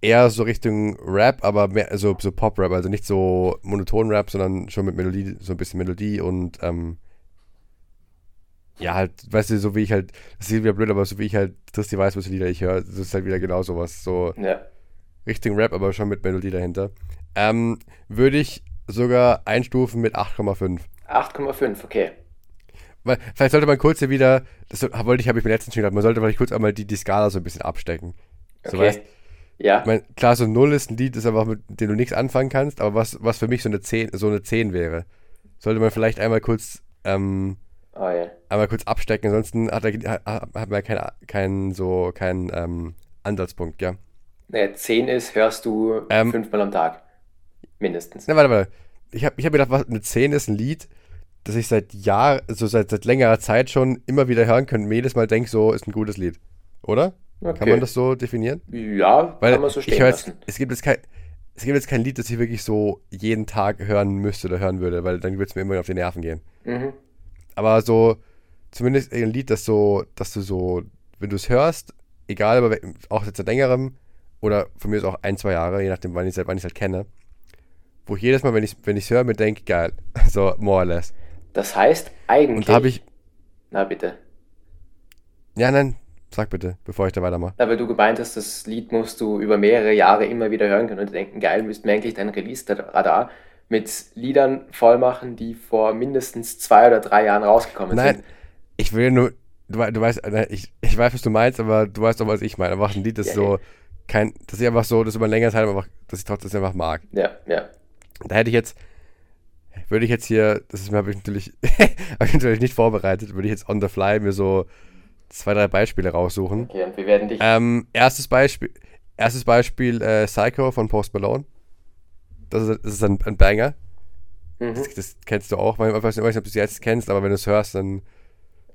eher so Richtung Rap, aber mehr so, so Pop-Rap, also nicht so monoton Rap, sondern schon mit Melodie, so ein bisschen Melodie und ähm, ja, halt, weißt du, so wie ich halt, das ist wieder blöd, aber so wie ich halt Tristi weiß, was Lieder ich höre, das ist halt wieder genau sowas. So Ja. Richtung Rap, aber schon mit Melodie dahinter. Ähm, würde ich sogar einstufen mit 8,5. 8,5, okay. Weil, vielleicht sollte man kurz hier wieder, das wollte ich, habe ich mir letztens schon gedacht, man sollte vielleicht kurz einmal die, die Skala so ein bisschen abstecken. So Okay. weißt, Ja. ich mein, klar, so ein 0 ist ein Lied, ist einfach mit dem du nichts anfangen kannst, aber was, was für mich so eine 10, so eine 10 wäre, sollte man vielleicht einmal kurz, ähm, Oh ja. einmal kurz abstecken, ansonsten hat, er, hat, man keinen kein, so, keinen ähm, Ansatzpunkt, ja. Naja, 10 ist, hörst du Ähm. fünfmal am Tag. Mindestens. Na, warte, warte. Ich habe ich hab gedacht, was, eine 10 ist ein Lied, das ich seit Jahr, so seit, seit längerer Zeit schon immer wieder hören mir jedes Mal denke, so ist ein gutes Lied. Oder? Okay. Kann man das so definieren? Ja, Weil kann man so stehen ich weiß, lassen. Es gibt jetzt kein, es gibt jetzt kein Lied, das ich wirklich so jeden Tag hören müsste oder hören würde, weil dann würde es mir immer auf die Nerven gehen. Mhm. Aber so, zumindest ein Lied, das so, dass du so, wenn du es hörst, egal, aber auch seit längerem, oder von mir ist auch ein, zwei Jahre, je nachdem, wann ich es wann halt kenne, wo ich jedes Mal, wenn ich es wenn höre, mir denke, geil, so more or less. Das heißt eigentlich. Und da habe ich. Na bitte. Ja, nein, Sag bitte, bevor ich da weitermache. Aber du gemeint hast, das Lied musst du über mehrere Jahre immer wieder hören können und denken, geil, müssten wir eigentlich dein Release-Radar mit Liedern voll machen, die vor mindestens zwei oder drei Jahren rausgekommen Nein, sind. Nein, ich will nur, du, du weißt, ich, ich weiß, was du meinst, aber du weißt doch, was ich meine. Einfach ein Lied, das ja, so, kein, das ist einfach so, das über längere Zeit einfach, dass ich trotzdem einfach mag. Ja, ja. Da hätte ich jetzt, würde ich jetzt hier, das ist mir habe ich natürlich, habe ich natürlich nicht vorbereitet, würde ich jetzt on the fly mir so zwei, drei Beispiele raussuchen. Okay, und wir werden dich. Ähm, erstes Beispiel, erstes Beispiel äh, Psycho von Post Malone. Das ist, das ist ein, ein Banger. Mhm. Das, das, kennst du auch. Ich weiß nicht, ob du es jetzt kennst, aber wenn du es hörst, dann,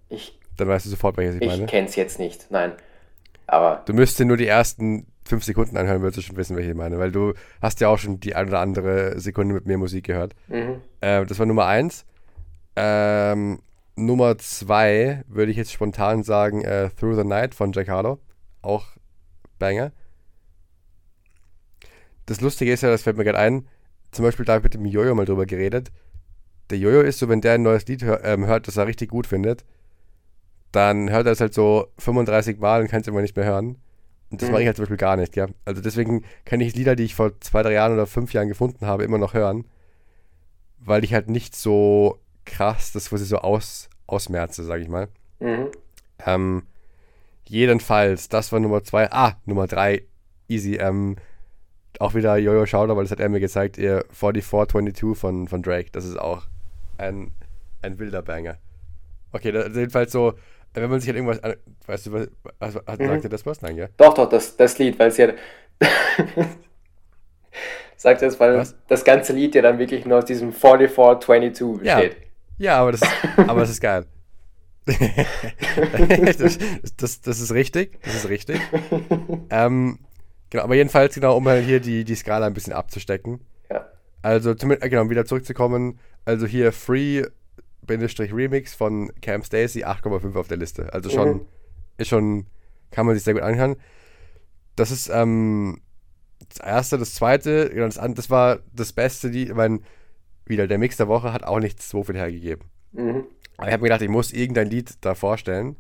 ich, dann weißt du sofort, welches ich, ich meine. Ich kenn's jetzt nicht, nein. Aber. Du müsstest nur die ersten fünf Sekunden anhören, würdest du schon wissen, welche ich meine. Weil du hast ja auch schon die ein oder andere Sekunde mit mir Musik gehört. Mhm. Äh, das war Nummer eins. Ähm, Nummer zwei würde ich jetzt spontan sagen, äh, Through the Night von Jack Harlow. Auch Banger. Das Lustige ist ja, das fällt mir gerade ein, zum Beispiel da habe ich mit dem Jojo mal drüber geredet. Der Jojo ist so, wenn der ein neues Lied hör, ähm, hört, das er richtig gut findet, dann hört er es halt so 35 Mal und kann es immer nicht mehr hören. Und das mhm. mache ich halt zum Beispiel gar nicht, ja. Also deswegen kann ich Lieder, die ich vor zwei, drei Jahren oder fünf Jahren gefunden habe, immer noch hören. Weil ich halt nicht so krass das, was ich so aus, ausmerze, sage ich mal. Mhm. Ähm, jedenfalls, das war Nummer zwei. Ah, Nummer drei, easy. Ähm, auch wieder Jojo Schauder, weil das hat er mir gezeigt, ihr 4422 von, von Drake. Das ist auch ein, ein wilder Banger. Okay, das, jedenfalls so, wenn man sich halt irgendwas, weißt du, was, was hat, mhm. sagt ihr das was? Nein, ja? Doch, doch, das, das Lied, weil es ja, sagt es, weil was? das ganze Lied ja dann wirklich nur aus diesem 4422 besteht. Ja. Ja, aber das, aber das ist geil. das, das, das, ist richtig. Das ist richtig. Ähm, genau, aber jedenfalls, genau, um halt hier die, die Skala ein bisschen abzustecken. Ja. Also, zumindest, äh, genau, um wieder zurückzukommen. Also hier Free-Remix von Cam Stacy 8,5 auf der Liste. Also schon, mhm. ist schon, kann man sich sehr gut anhören. Das ist ähm, das erste, das zweite, genau, das, das war das Beste, die, ich meine, wieder, der Mix der Woche hat auch nicht so viel hergegeben. Mhm. Aber ich habe mir gedacht, ich muss irgendein Lied da vorstellen.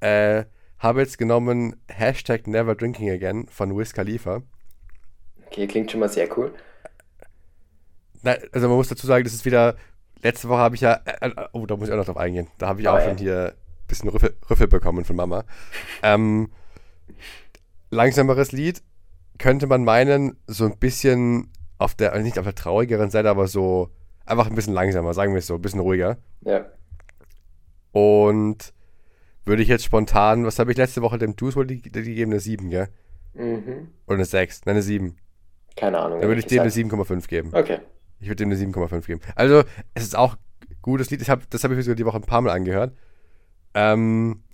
Äh, habe jetzt genommen Hashtag Never Drinking Again von Wiz Khalifa. Okay, klingt schon mal sehr cool. Also man muss dazu sagen, das ist wieder, letzte Woche habe ich ja, äh, äh, oh, da muss ich auch noch drauf eingehen. Da habe ich oh, auch ja. schon hier ein bisschen Rüffel, Rüffel bekommen von Mama. ähm, langsameres Lied, könnte man meinen, so ein bisschen auf der, also nicht auf der traurigeren Seite, aber so einfach ein bisschen langsamer, sagen wir es so, ein bisschen ruhiger. Ja. Und würde ich jetzt spontan, was habe ich letzte Woche dem wohl gegeben? Eine 7, gell? Mhm. Oder eine 6? Nein, eine 7. Keine Ahnung. Dann würde ich dem eine 7,5 geben. Okay. Ich würde dem eine 7,5 geben. Also, es ist auch ein gutes Lied. Ich hab, das habe ich mir sogar die Woche ein paar Mal angehört. Ähm,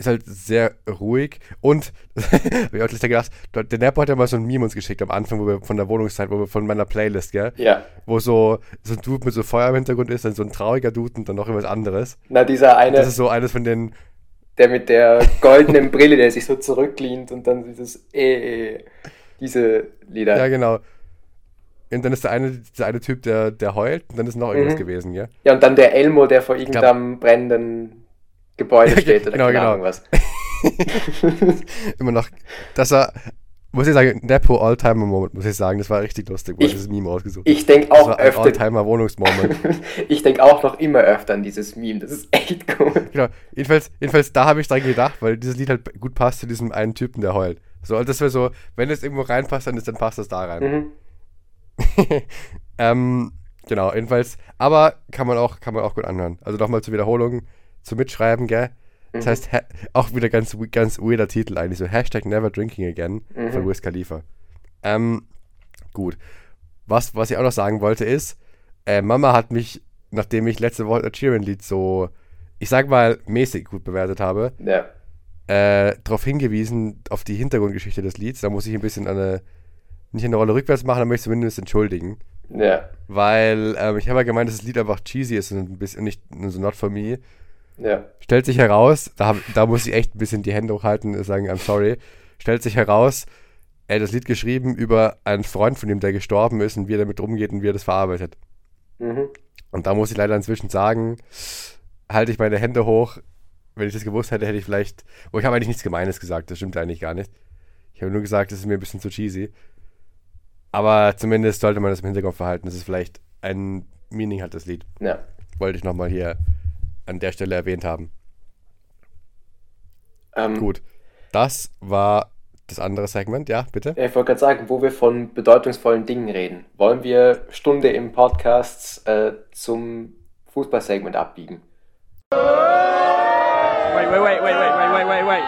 ist halt sehr ruhig und habe ich auch gleich gedacht, der Nepo hat ja mal so ein Meme uns geschickt am Anfang, wo wir von der Wohnungszeit, wo wir von meiner Playlist, gell? Ja. Wo so, so ein Dude mit so Feuer im Hintergrund ist, dann so ein trauriger Dude und dann noch irgendwas anderes. Na, dieser eine. Das ist so eines von den. Der mit der goldenen Brille, der sich so zurücklehnt und dann dieses äh, äh, diese Lieder. Ja, genau. Und dann ist der eine, der eine Typ, der, der heult und dann ist noch irgendwas mhm. gewesen, gell? Ja, und dann der Elmo, der vor irgendeinem brennenden Gebäude steht oder genau, genau. Ahnung was. Immer noch, das war, muss ich sagen, Nepo Alltimer Moment, muss ich sagen, das war richtig lustig, wo ich dieses Meme ausgesucht Ich denke auch öfter. Alltimer Wohnungsmoment. ich denke auch noch immer öfter an dieses Meme, das ist echt cool. Genau, jedenfalls, jedenfalls da habe ich dran gedacht, weil dieses Lied halt gut passt zu diesem einen Typen, der heult. So, das wäre so, wenn es irgendwo reinpasst, dann, ist, dann passt das da rein. Mhm. ähm, genau, jedenfalls, aber kann man auch, kann man auch gut anhören. Also nochmal zur Wiederholung zu mitschreiben, gell? Das mhm. heißt, auch wieder ganz, ganz weirder Titel eigentlich, so Hashtag Never Drinking Again mhm. von Wiz Khalifa. Ähm, gut. Was, was ich auch noch sagen wollte ist, äh, Mama hat mich, nachdem ich letzte Woche das Cheerin-Lied so, ich sag mal, mäßig gut bewertet habe, ja. äh, darauf hingewiesen, auf die Hintergrundgeschichte des Lieds. Da muss ich ein bisschen eine, nicht eine Rolle rückwärts machen, da möchte ich zumindest entschuldigen. Ja. Weil ähm, ich habe ja gemeint, dass das Lied einfach cheesy ist und ein bisschen nicht so not for me. Ja. Stellt sich heraus, da, da muss ich echt ein bisschen die Hände hochhalten und sagen, I'm sorry. Stellt sich heraus, er hat das Lied geschrieben über einen Freund von ihm, der gestorben ist und wie er damit umgeht und wie er das verarbeitet. Mhm. Und da muss ich leider inzwischen sagen, halte ich meine Hände hoch. Wenn ich das gewusst hätte, hätte ich vielleicht. Oh, ich habe eigentlich nichts Gemeines gesagt, das stimmt eigentlich gar nicht. Ich habe nur gesagt, das ist mir ein bisschen zu cheesy. Aber zumindest sollte man das im Hinterkopf verhalten, dass es vielleicht ein Meaning hat, das Lied. Ja. Wollte ich nochmal hier an der Stelle erwähnt haben. Ähm, Gut. Das war das andere Segment, ja, bitte. Ich wollte gerade sagen, wo wir von bedeutungsvollen Dingen reden. Wollen wir Stunde im Podcast äh, zum Fußballsegment abbiegen? Wait, wait, wait, wait, wait, wait, wait, wait.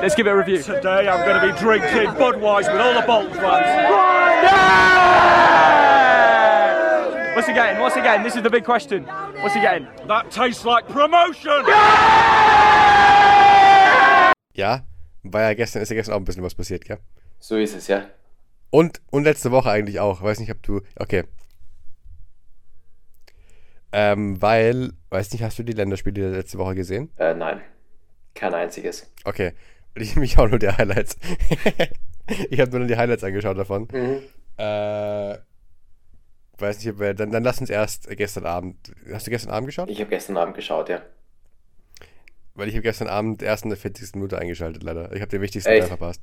Let's give it a review. Today I'm going to be drinking Budweiser with all the Bolton fans. Yeah! What's he getting? What's he getting? This is the big question. What's he getting? That tastes like promotion. Ja, war ja gestern, ist ja gestern auch ein bisschen was passiert, gell? So ist es, ja. Und, und letzte Woche eigentlich auch. Weiß nicht, ob du. Okay. Ähm, weil, weiß nicht, hast du die Länderspiele letzte Woche gesehen? Äh, nein, kein einziges. Okay. Ich mich auch nur die Highlights. ich habe nur die Highlights angeschaut davon. Mhm. Äh, weiß nicht, ob wir, dann, dann lass uns erst gestern Abend. Hast du gestern Abend geschaut? Ich habe gestern Abend geschaut, ja. Weil ich habe gestern Abend erst in der 40. Minute eingeschaltet, leider. Ich habe den wichtigsten? Teil verpasst.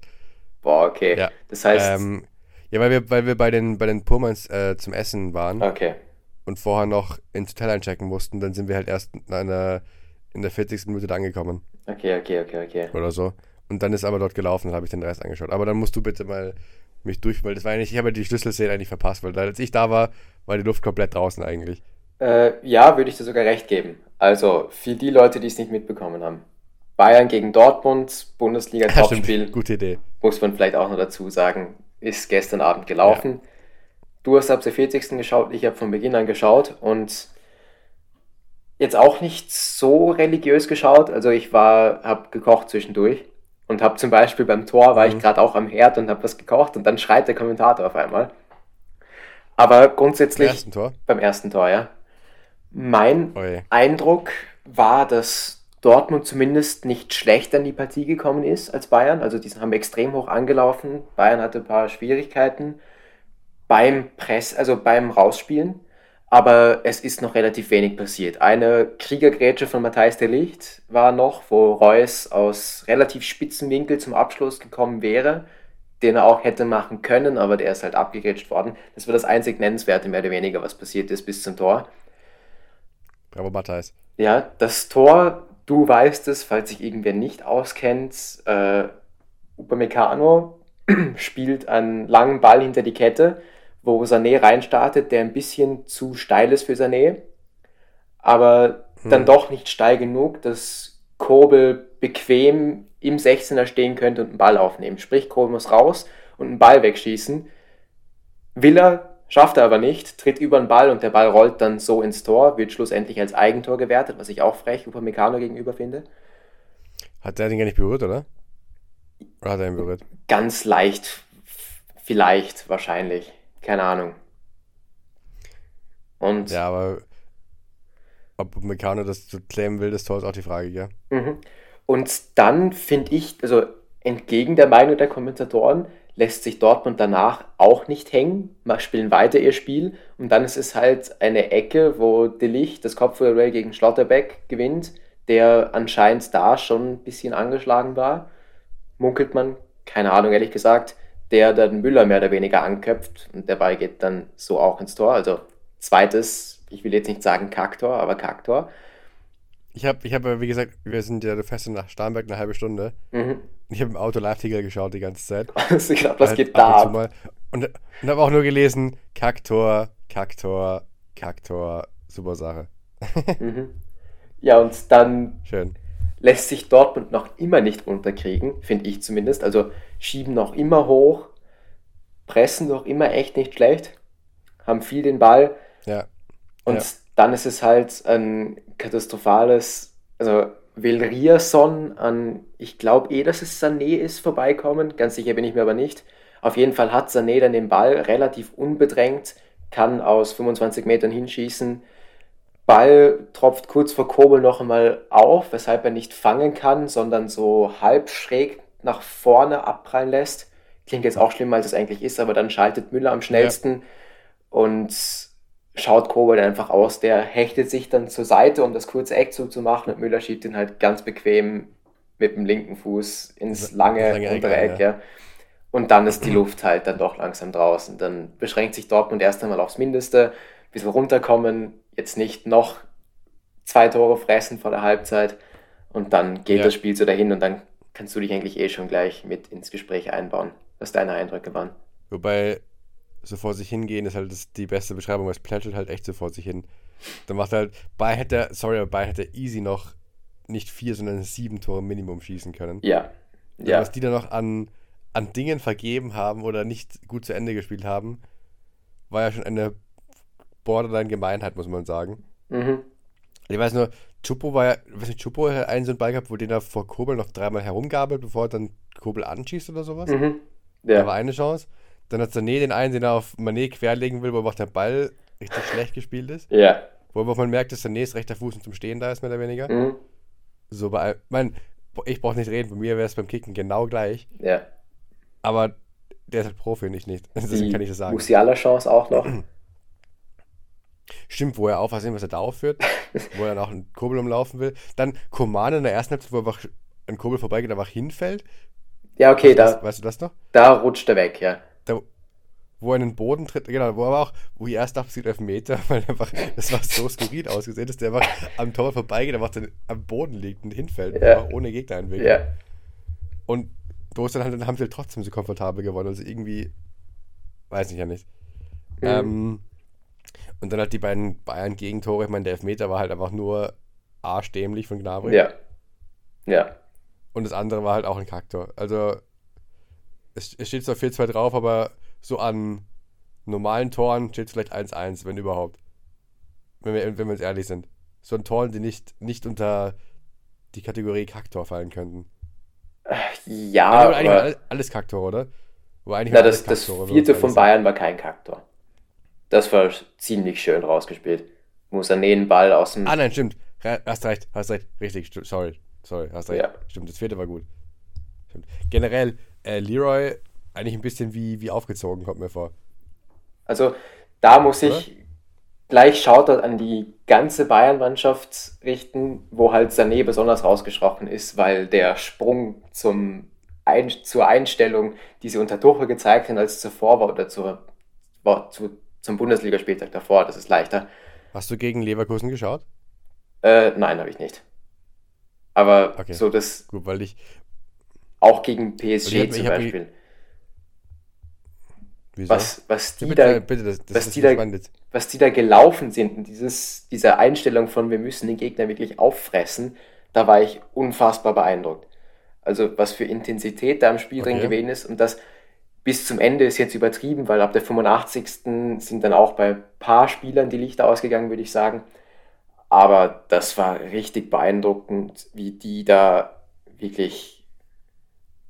Boah, okay. Ja. Das heißt, Ähm, ja, weil wir, weil wir bei den, bei den Purmans äh, zum Essen waren. okay. und vorher noch ins Hotel einchecken mussten, dann sind wir halt erst in, einer, in der 40. Minute da angekommen Okay, okay, okay, okay. oder so. Und dann ist aber dort gelaufen, dann habe ich den Rest angeschaut. Aber dann musst du bitte mal mich durch, weil das war eigentlich, ich habe ja die Schlüsselszene eigentlich verpasst, weil als ich da war, war die Luft komplett draußen eigentlich. Äh, ja, würde ich dir sogar recht geben. Also, für die Leute, die es nicht mitbekommen haben. Bayern gegen Dortmund, Bundesliga-Topspiel, Gute Idee. muss man vielleicht auch noch dazu sagen, ist gestern Abend gelaufen. Du hast ab der 40. geschaut, ich habe von Beginn an geschaut und jetzt auch nicht so religiös geschaut. Also ich war, habe gekocht zwischendurch und habe zum Beispiel beim Tor war ich Mhm. gerade auch am Herd und habe was gekocht und dann schreit der Kommentator auf einmal. Aber grundsätzlich ersten Tor. beim ersten Tor, ja. Mein Oje. Eindruck war, dass Dortmund zumindest nicht schlechter in die Partie gekommen ist als Bayern. Also die haben extrem hoch angelaufen. Bayern hatte ein paar Schwierigkeiten beim Press, also beim Rausspielen. Aber es ist noch relativ wenig passiert. Eine Kriegergrätsche von Matthijs de Licht war noch, wo Reus aus relativ spitzen Winkel zum Abschluss gekommen wäre, den er auch hätte machen können, aber der ist halt abgegrätscht worden. Das war das einzig Nennenswerte, mehr oder weniger, was passiert ist bis zum Tor. Bravo, Matthijs. Ja, das Tor, du weißt es, falls sich irgendwer nicht auskennt, äh, Upamecano spielt einen langen Ball hinter die Kette, wo Sané reinstartet, der ein bisschen zu steil ist für Sané, aber dann Hm. doch nicht steil genug, dass Kobel bequem im 16er stehen könnte und einen Ball aufnehmen. Sprich, Kobel muss raus und einen Ball wegschießen. Will er, schafft er aber nicht, tritt über den Ball und der Ball rollt dann so ins Tor, wird schlussendlich als Eigentor gewertet, was ich auch frech Upamecano gegenüber finde. Hat der den gar nicht berührt, oder? Oder hat er ihn berührt? Ganz leicht, vielleicht, wahrscheinlich, keine Ahnung. Und Ja, aber ob Meccano das so claimen will, das Tor ist auch die Frage, gell? Mhm. Und dann finde ich, also entgegen der Meinung der Kommentatoren, lässt sich Dortmund danach auch nicht hängen, spielen weiter ihr Spiel und dann ist es halt eine Ecke, wo De Licht das Kopfballduell gegen Schlotterbeck gewinnt, der anscheinend da schon ein bisschen angeschlagen war, munkelt man, keine Ahnung ehrlich gesagt, der dann Müller mehr oder weniger anköpft und der Ball geht dann so auch ins Tor, also zweites, ich will jetzt nicht sagen Kacktor, aber Kacktor. Ich habe, ich hab, wie gesagt, wir sind ja fest nach Starnberg eine halbe Stunde. Mhm. Ich habe im Auto Live-Ticker geschaut die ganze Zeit. Also ich glaube, was Halt geht da und ab? Und, und habe auch nur gelesen, Kacktor, Kacktor, Kacktor, super Sache. Mhm. Ja, und dann Schön. Lässt sich Dortmund noch immer nicht runterkriegen, finde ich zumindest. Also schieben noch immer hoch, pressen noch immer echt nicht schlecht, haben viel den Ball Ja. und Ja. dann ist es halt ein katastrophales, also will Rierson an, ich glaube eh, dass es Sané ist, vorbeikommen. Ganz sicher bin ich mir aber nicht. Auf jeden Fall hat Sané dann den Ball relativ unbedrängt, kann aus 25 Metern hinschießen. Ball tropft kurz vor Kobel noch einmal auf, weshalb er nicht fangen kann, sondern so halb schräg nach vorne abprallen lässt. Klingt jetzt auch schlimmer, als es eigentlich ist, aber dann schaltet Müller am schnellsten ja. und schaut Kobel einfach aus. Der hechtet sich dann zur Seite, um das kurze Eck zuzumachen und Müller schiebt ihn halt ganz bequem mit dem linken Fuß ins lange, lange untere Eck. Ja. Und dann ist die Luft halt dann doch langsam draußen. Dann beschränkt sich Dortmund erst einmal aufs Mindeste, bis wir runterkommen, jetzt nicht noch zwei Tore fressen vor der Halbzeit und dann geht ja. das Spiel so dahin und dann kannst du dich eigentlich eh schon gleich mit ins Gespräch einbauen, was deine Eindrücke waren. Wobei so vor sich hingehen ist halt das die beste Beschreibung, weil es plätschert halt echt so vor sich hin. Dann macht halt, Bayern hätte, sorry, aber Bayern hätte easy noch nicht vier, sondern sieben Tore Minimum schießen können. Ja. ja. Was die dann noch an, an Dingen vergeben haben oder nicht gut zu Ende gespielt haben, war ja schon eine Borderline-Gemeinheit, muss man sagen. Mhm. Ich weiß nur, Chupo war ja, weiß nicht, Chupo hat einen so einen Ball gehabt, wo den er vor Kobel noch dreimal herumgabelt, bevor er dann Kobel anschießt oder sowas. Mhm. Ja. Da war eine Chance. Dann hat Sané den einen, den er auf Mané querlegen will, wo auch der Ball richtig schlecht gespielt ist. Ja. Wo man merkt, dass Sanés rechter Fuß zum Stehen da ist, mehr oder weniger. Mhm. So bei, mein, ich brauche nicht reden, bei mir wäre es beim Kicken genau gleich. Ja. Aber der ist halt Profi und ich nicht. Deswegen kann ich das sagen. Musiala Chance auch noch. Stimmt, wo er aufpassen, was er da aufführt, wo er dann auch einen Kurbel umlaufen will. Dann Koman in der ersten Halbzeit, wo er einfach ein Kurbel vorbeigeht, einfach hinfällt. Ja, okay, weißt, da. Weißt du das noch? Da rutscht er weg, ja. Da, wo er in den Boden tritt, genau, wo er auch, wo ich erst dachte, es geht auf Meter, weil einfach, das war so skurril ausgesehen, dass der einfach am Tor vorbeigeht, einfach dann am Boden liegt und hinfällt, ja. ohne Gegner einwirkt. Ja. Und ist dann halt, haben sie halt trotzdem so komfortabel gewonnen, also irgendwie, weiß ich ja nicht. Mhm. Ähm, und dann halt die beiden Bayern-Gegentore. Ich meine, der Elfmeter war halt einfach nur arschdämlich von Gnabry. Ja. Ja. Und das andere war halt auch ein Kaktor. Also, es, es steht zwar 4-2 drauf, aber so an normalen Toren steht es vielleicht 1-1, wenn überhaupt. Wenn wir, wenn wir uns ehrlich sind. So an Toren, die nicht, nicht unter die Kategorie Kaktor fallen könnten. Ja, also, eigentlich aber... Alles, alles Kaktor, oder? Na, das, das vierte von Bayern war kein Kaktor. Das war ziemlich schön rausgespielt. Muss er den Ball aus dem. Ah, nein, stimmt. Hast recht, hast recht. Richtig, sorry. Sorry, hast recht. Ja. Stimmt, das vierte war gut. Stimmt. Generell, äh, Leroy eigentlich ein bisschen wie, wie aufgezogen, kommt mir vor. Also, da muss Oder? ich gleich Shoutout an die ganze Bayern-Mannschaft richten, wo halt Sané besonders rausgeschrochen ist, weil der Sprung zum Ein zur Einstellung, die sie unter Tuchel gezeigt haben, als zuvor war oder zur, war, zu, zum Bundesligaspieltag davor. Das ist leichter. Hast du gegen Leverkusen geschaut? Äh, nein, habe ich nicht. Aber okay. so das. Gut, weil ich. Auch gegen PSG hab, zum Beispiel. Wieso? Was, was die da, bitte, das, das was, die da was die da gelaufen sind und dieses, diese Einstellung von wir müssen den Gegner wirklich auffressen, da war ich unfassbar beeindruckt. Also was für Intensität da im Spiel okay. drin gewesen ist und das bis zum Ende ist jetzt übertrieben, weil ab der 85. sind dann auch bei ein paar Spielern die Lichter ausgegangen, würde ich sagen. Aber das war richtig beeindruckend, wie die da wirklich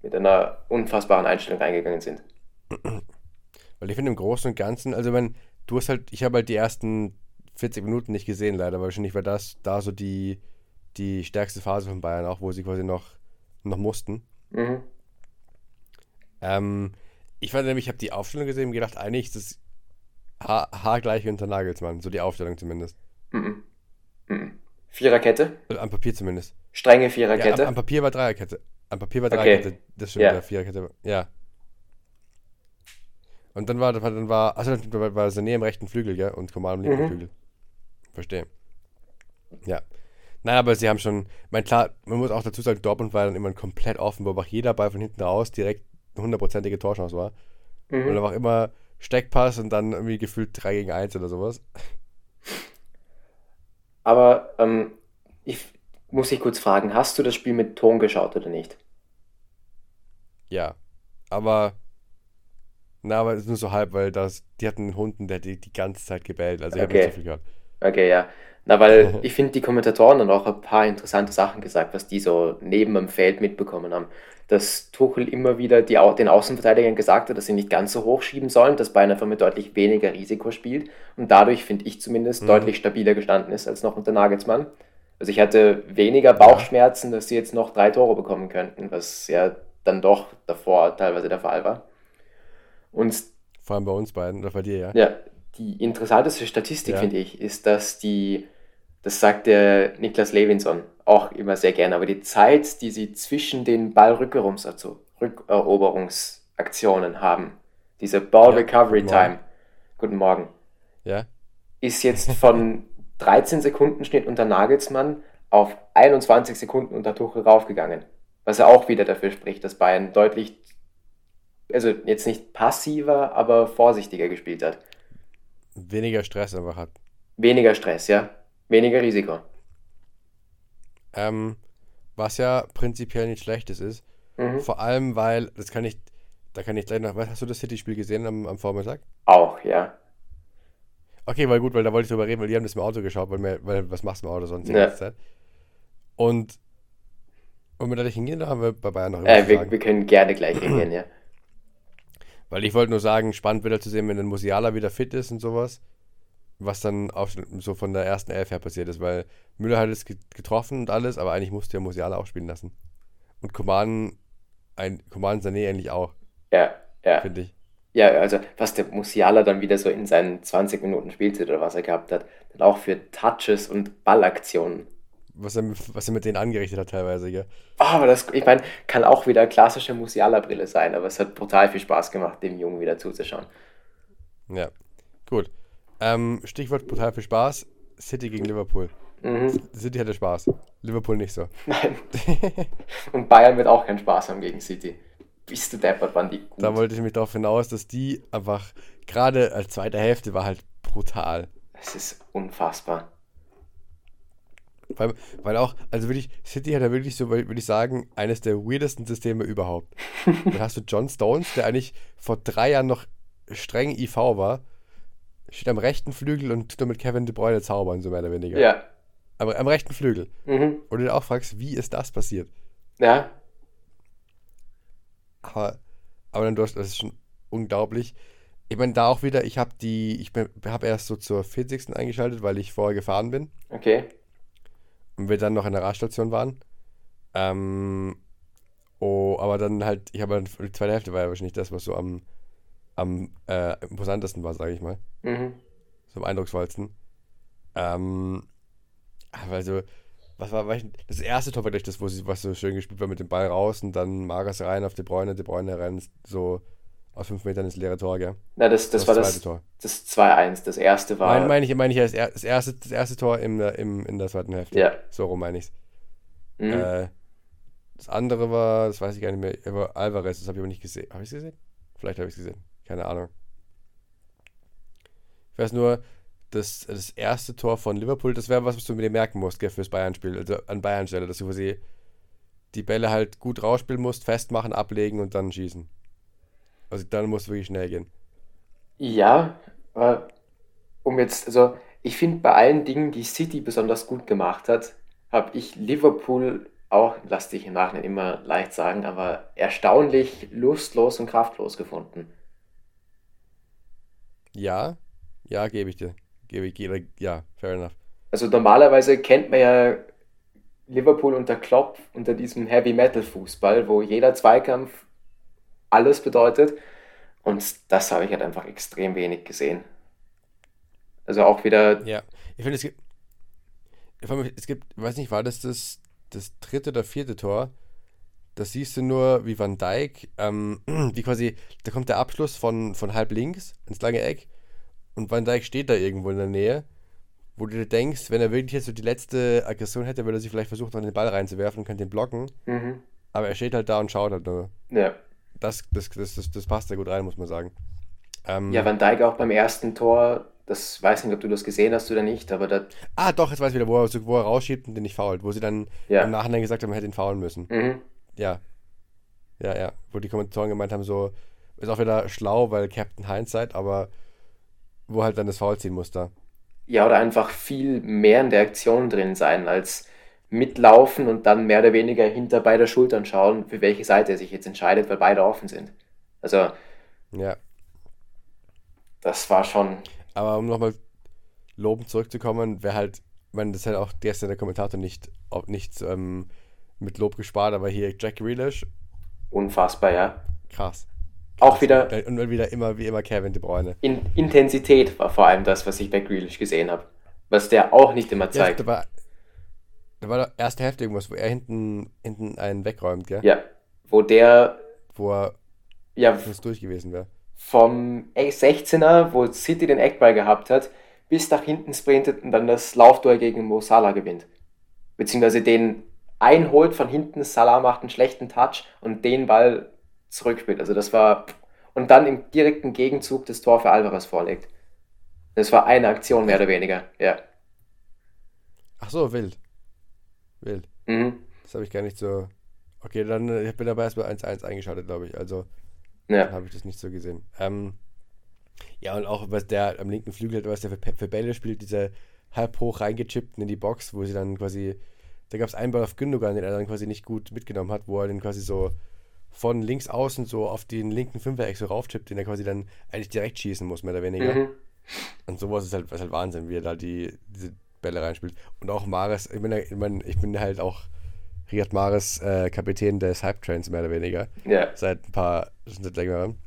mit einer unfassbaren Einstellung reingegangen sind. Weil ich finde im Großen und Ganzen, also wenn du hast halt, ich habe halt die ersten 40 Minuten nicht gesehen, leider, wahrscheinlich war das da so die, die stärkste Phase von Bayern auch, wo sie quasi noch, noch mussten. Mhm. Ähm, ich fand nämlich, ich habe die Aufstellung gesehen und gedacht, eigentlich ist das ha haargleich unter Nagelsmann, so die Aufstellung zumindest. Mhm. Mhm. Viererkette? Also am Papier zumindest. Strenge Viererkette? Ja, am, am, Papier war Dreierkette. Am Papier war Dreierkette, okay. das stimmt, ja. Viererkette, ja. Und dann war, dann war, achso, dann war Sané im rechten Flügel, ja, und Komal im linken mhm. Flügel. Verstehe. Ja. Naja, aber sie haben schon, mein klar, man muss auch dazu sagen, Dortmund war dann immer komplett offen, wo auch jeder Ball von hinten raus direkt eine hundertprozentige Torchance war. Mhm. Und einfach immer Steckpass und dann irgendwie gefühlt 3 gegen 1 oder sowas. Aber ähm, ich muss dich kurz fragen, hast du das Spiel mit Ton geschaut oder nicht? Ja, aber na, aber es ist nur so halb, weil das, die hatten einen Hunden, der die, die ganze Zeit gebellt. Also ich okay. habe nicht so viel gehört. Okay, ja. Na, weil ich finde, die Kommentatoren haben auch ein paar interessante Sachen gesagt, was die so neben dem Feld mitbekommen haben. Dass Tuchel immer wieder die, den Außenverteidigern gesagt hat, dass sie nicht ganz so hoch schieben sollen, dass Bayern einfach mit deutlich weniger Risiko spielt und dadurch, finde ich zumindest, deutlich stabiler gestanden ist als noch unter Nagelsmann. Also ich hatte weniger Bauchschmerzen, dass sie jetzt noch drei Tore bekommen könnten, was ja dann doch davor teilweise der Fall war. Und Vor allem bei uns beiden oder bei dir, ja. ja, die interessanteste Statistik, Ja. finde ich, ist, dass die, das sagt der Niklas Levinson auch immer sehr gerne, aber die Zeit, die sie zwischen den Ballrückerungs, also Rückeroberungsaktionen haben, diese Ball Ja, Recovery guten. Time, guten Morgen, Ja. ist jetzt von 13 Sekunden Schnitt unter Nagelsmann auf 21 Sekunden unter Tuchel raufgegangen. Was ja auch wieder dafür spricht, dass Bayern deutlich, also jetzt nicht passiver, aber vorsichtiger gespielt hat. Weniger Stress einfach hat. Weniger Stress, ja. Weniger Risiko. Ähm, was ja prinzipiell nicht schlechtes ist. Mhm. Vor allem, weil, das kann ich, da kann ich gleich noch, hast du das City-Spiel gesehen am, am Vormittag? Auch, ja. Okay, weil gut, weil da wollte ich drüber reden, weil die haben das im Auto geschaut, weil, mir, weil was machst du im Auto sonst die Ja. ganze Zeit? Und, und wir da nicht hingehen, da haben wir bei Bayern noch Äh, wir, wir können gerne gleich hingehen, ja. Weil ich wollte nur sagen, spannend wieder zu sehen, wenn dann Musiala wieder fit ist und sowas, was dann auch so von der ersten Elf her passiert ist, weil Müller hat es ge- getroffen und alles, aber eigentlich musste ja Musiala auch spielen lassen. Und Coman, ein Coman Sané eigentlich auch, Ja, ja. finde ich. Ja, also was der Musiala dann wieder so in seinen 20 Minuten Spielzeit oder was er gehabt hat, dann auch für Touches und Ballaktionen. Was er, was er mit denen angerichtet hat teilweise, ja. Oh, aber das, ich meine, kann auch wieder klassische Musiala-Brille sein, aber es hat brutal viel Spaß gemacht, dem Jungen wieder zuzuschauen. Ja, gut. Ähm, Stichwort brutal viel Spaß. City gegen Liverpool. Mhm. City hatte Spaß. Liverpool nicht so. Nein. Und Bayern wird auch keinen Spaß haben gegen City. Bist du deppert, waren die gut. Da wollte ich mich darauf hinaus, dass die einfach, gerade als zweite Hälfte war halt brutal. Es ist unfassbar. Weil, weil auch, also wirklich, City hat ja wirklich so, würde ich sagen, eines der weirdesten Systeme überhaupt. Dann hast du John Stones, der eigentlich vor drei Jahren noch streng IV war, steht am rechten Flügel und tut damit Kevin De Bruyne zaubern, so mehr oder weniger. Ja. Aber am rechten Flügel. Mhm. Und du dir auch fragst, wie ist das passiert? Ja. Aber, aber dann, du hast, das ist schon unglaublich. Ich meine, da auch wieder, ich habe die, ich habe erst so zur 40. eingeschaltet, weil ich vorher gefahren bin Okay. und wir dann noch in der Raststation waren. Ähm, oh, aber dann halt, ich habe dann, die zweite Hälfte war ja wahrscheinlich das, was so am, am äh, imposantesten war, sage ich mal. Mhm. So am eindrucksvollsten. Ähm, also, was war, war ich, das erste Tor war gleich das, wo sie, was so schön gespielt war mit dem Ball raus und dann Maras rein auf De Bruyne, De Bruyne rein, so aus fünf Metern ins leere Tor, gell? Na, das, das, Das war zweite das, Tor. das 2-1. Das erste war. Meine mein ich, meine ich ja das, er- erste, das erste Tor im, im, in der zweiten Hälfte. Ja. So rum meine ich's. Mhm. Äh, das andere war, das weiß ich gar nicht mehr, Alvarez, das habe ich aber nicht gesehen. Habe ich es gesehen? Vielleicht habe ich es gesehen. Keine Ahnung. Ich weiß nur, das, das erste Tor von Liverpool, das wäre was, was du mir merken musst, gell, fürs Bayern-Spiel, also an Bayern-Stelle, dass du quasi die Bälle halt gut rausspielen musst, festmachen, ablegen und dann schießen. Also dann muss es wirklich schnell gehen. Ja, aber um jetzt, also ich finde bei allen Dingen, die City besonders gut gemacht hat, habe ich Liverpool auch, lass dich im Nachhinein immer leicht sagen, aber erstaunlich lustlos und kraftlos gefunden. Ja, ja, gebe ich dir. Gebe ich, gebe, ja, fair enough. Also normalerweise kennt man ja Liverpool unter Klopp, unter diesem Heavy Metal Fußball, wo jeder Zweikampf alles bedeutet. Und das habe ich halt einfach extrem wenig gesehen. Also auch wieder, Ja, ich finde, es gibt, es gibt, weiß nicht, war das das, das dritte oder vierte Tor? Das siehst du nur, wie Van Dijk, ähm, wie quasi, da kommt der Abschluss von, von halb links ins lange Eck und Van Dijk steht da irgendwo in der Nähe, wo du dir denkst, wenn er wirklich jetzt so die letzte Aggression hätte, würde er sich vielleicht versuchen, noch den Ball reinzuwerfen und könnte den blocken, mhm, aber er steht halt da und schaut halt nur. ja. Das, das, das, das, das passt da gut rein, muss man sagen. Ähm, Ja, Van Dijk auch beim ersten Tor, das weiß nicht, ob du das gesehen hast oder nicht, aber da, Ah, doch, jetzt weiß ich wieder, wo er, wo er rausschiebt und den nicht fault, wo sie dann Ja. im Nachhinein gesagt haben, man hätte ihn faulen müssen. mhm, Ja. Ja, ja. Wo die Kommentatoren gemeint haben, so, ist auch wieder schlau, weil Captain Hindsight, aber wo halt dann das Foul ziehen muss da. Ja, oder einfach viel mehr in der Aktion drin sein, als mitlaufen und dann mehr oder weniger hinter beide Schultern schauen, für welche Seite er sich jetzt entscheidet, weil beide offen sind. Also, Ja. das war schon. Aber um nochmal lobend zurückzukommen, wäre halt, meine, das hat auch gestern der Kommentator nicht, auch nicht ähm, mit Lob gespart, aber hier Jack Grealish, Unfassbar, ja. krass. Auch wieder Und dann wieder immer, wie immer Kevin De Bruyne. in Intensität war vor allem das, was ich bei Grealish gesehen habe. Was der auch nicht immer Ja, zeigt. da war, da war doch erste Hälfte irgendwas, wo er hinten, hinten einen wegräumt, gell? Ja, wo der Wo er ja durch gewesen wäre. vom 16er, wo City den Eckball gehabt hat, bis nach hinten sprintet und dann das Lauftor gegen Mo Salah gewinnt. Beziehungsweise den einholt von hinten, Salah macht einen schlechten Touch und den Ball zurückspielt. Also das war und dann im direkten Gegenzug das Tor für Alvarez vorlegt. Das war eine Aktion mehr oder weniger. Ja. Ach so, wild. Wild. Mhm. Das habe ich gar nicht so. Okay, dann äh, ich bin dabei erst bei 1-1 eingeschaltet, glaube ich. Also Ja. habe ich das nicht so gesehen. Ähm, ja, und auch was der am linken Flügel hat, was der für, für Bälle spielt, diese halb hoch reingechippten in die Box, wo sie dann quasi. Da gab es einen Ball auf Gündogan, den er dann quasi nicht gut mitgenommen hat, wo er den quasi so von links außen so auf den linken Fünfereck so raufchippt, den er quasi dann eigentlich direkt schießen muss, mehr oder weniger. Mhm. Und sowas ist halt, ist halt Wahnsinn, wie er da die, diese Bälle reinspielt. Und auch Mares, ich bin, ich, mein, ich bin halt auch Riyad Mares äh, Kapitän des Hype-Trains, mehr oder weniger. Ja. Seit ein paar, schon seit längerem.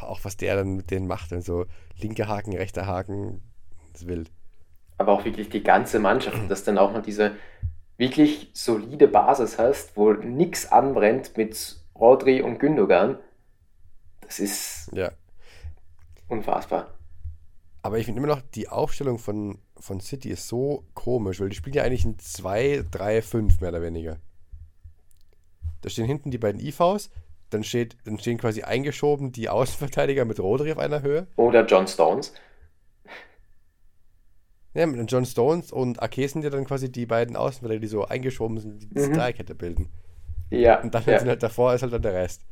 Auch was der dann mit denen macht, und so linker Haken, rechter Haken, ist wild. aber auch wirklich die ganze Mannschaft, dass dann auch noch diese wirklich solide Basis hast, wo nichts anbrennt mit Rodri und Gündogan. Das ist Ja. unfassbar. Aber ich finde immer noch, die Aufstellung von, von City ist so komisch, weil die spielen ja eigentlich ein 2, 3, 5 mehr oder weniger. Da stehen hinten die beiden IVs, dann, steht, dann stehen quasi eingeschoben die Außenverteidiger mit Rodri auf einer Höhe. Oder John Stones. Ja, mit den John Stones und Ake sind ja dann quasi die beiden Außenverteidiger, die so eingeschoben sind, die diese Mhm. Dreierkette bilden. Ja, Und dann ja. sind halt davor ist halt dann der Rest.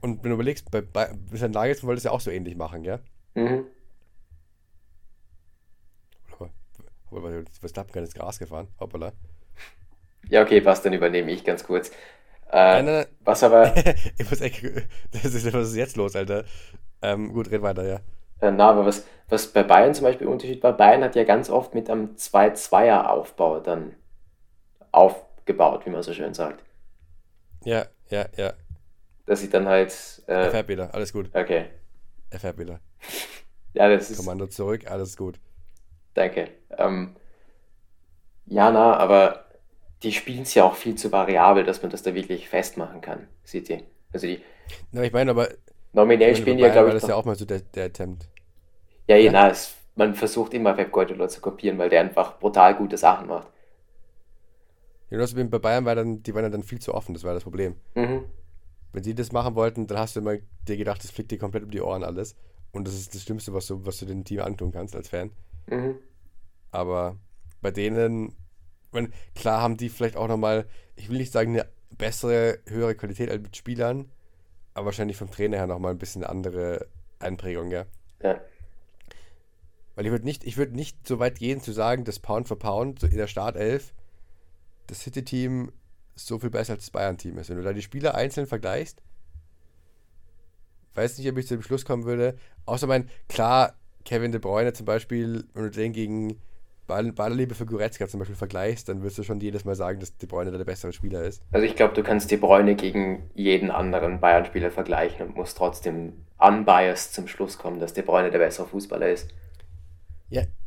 Und wenn du überlegst, bei, bei an Nagelsmann wollte es ja auch so ähnlich machen, gell? Mhm. Was da kann ins Gras gefahren? Hoppala. ja, okay, was, dann übernehme ich ganz kurz. Nein, Äh, nein, was aber, nein. ich muss echt, das ist, was ist jetzt los, Alter? Ähm, gut, red weiter, ja. Äh, na, aber was, was bei Bayern zum Beispiel Unterschied war, Bayern hat ja ganz oft mit einem 2-2er-Aufbau dann aufgebaut, wie man so schön sagt. Ja, ja, ja. Dass sie dann halt, Er äh, fährt wieder, alles gut. okay. Er wieder. Ja, das ist, Kommando zurück, alles gut. Danke. Ähm, ja, na, aber die spielen es ja auch viel zu variabel, dass man das da wirklich festmachen kann, City. Also die Na, ich meine, aber nominell spielen die ja, glaube war ich, das ja auch mal so der, der Attempt. Ja, ja, ja. na, es, man versucht immer Pep Guardiola zu kopieren, weil der einfach brutal gute Sachen macht. Ja, das bei Bayern war dann, die waren ja dann viel zu offen, das war das Problem. Mhm. Wenn sie das machen wollten, dann hast du immer dir gedacht, das fliegt dir komplett um die Ohren alles. Und das ist das Schlimmste, was du, was du dem Team antun kannst als Fan. Mhm. Aber bei denen, meine, klar haben die vielleicht auch nochmal, ich will nicht sagen, eine bessere, höhere Qualität als mit Spielern, aber wahrscheinlich vom Trainer her nochmal ein bisschen andere Einprägung, ja. Ja. Weil ich würde nicht, ich würde nicht so weit gehen zu sagen, dass Pound for Pound so in der Startelf das City-Team so viel besser als das Bayern-Team ist. Wenn du da die Spieler einzeln vergleichst, weiß nicht, ob ich zu dem Schluss kommen würde. Außer mein, klar, Kevin De Bruyne zum Beispiel, wenn du den gegen Ballerliebe für Goretzka zum Beispiel vergleichst, dann wirst du schon jedes Mal sagen, dass De Bruyne da der bessere Spieler ist. Also ich glaube, du kannst De Bruyne gegen jeden anderen Bayern-Spieler vergleichen und musst trotzdem unbiased zum Schluss kommen, dass De Bruyne der bessere Fußballer ist.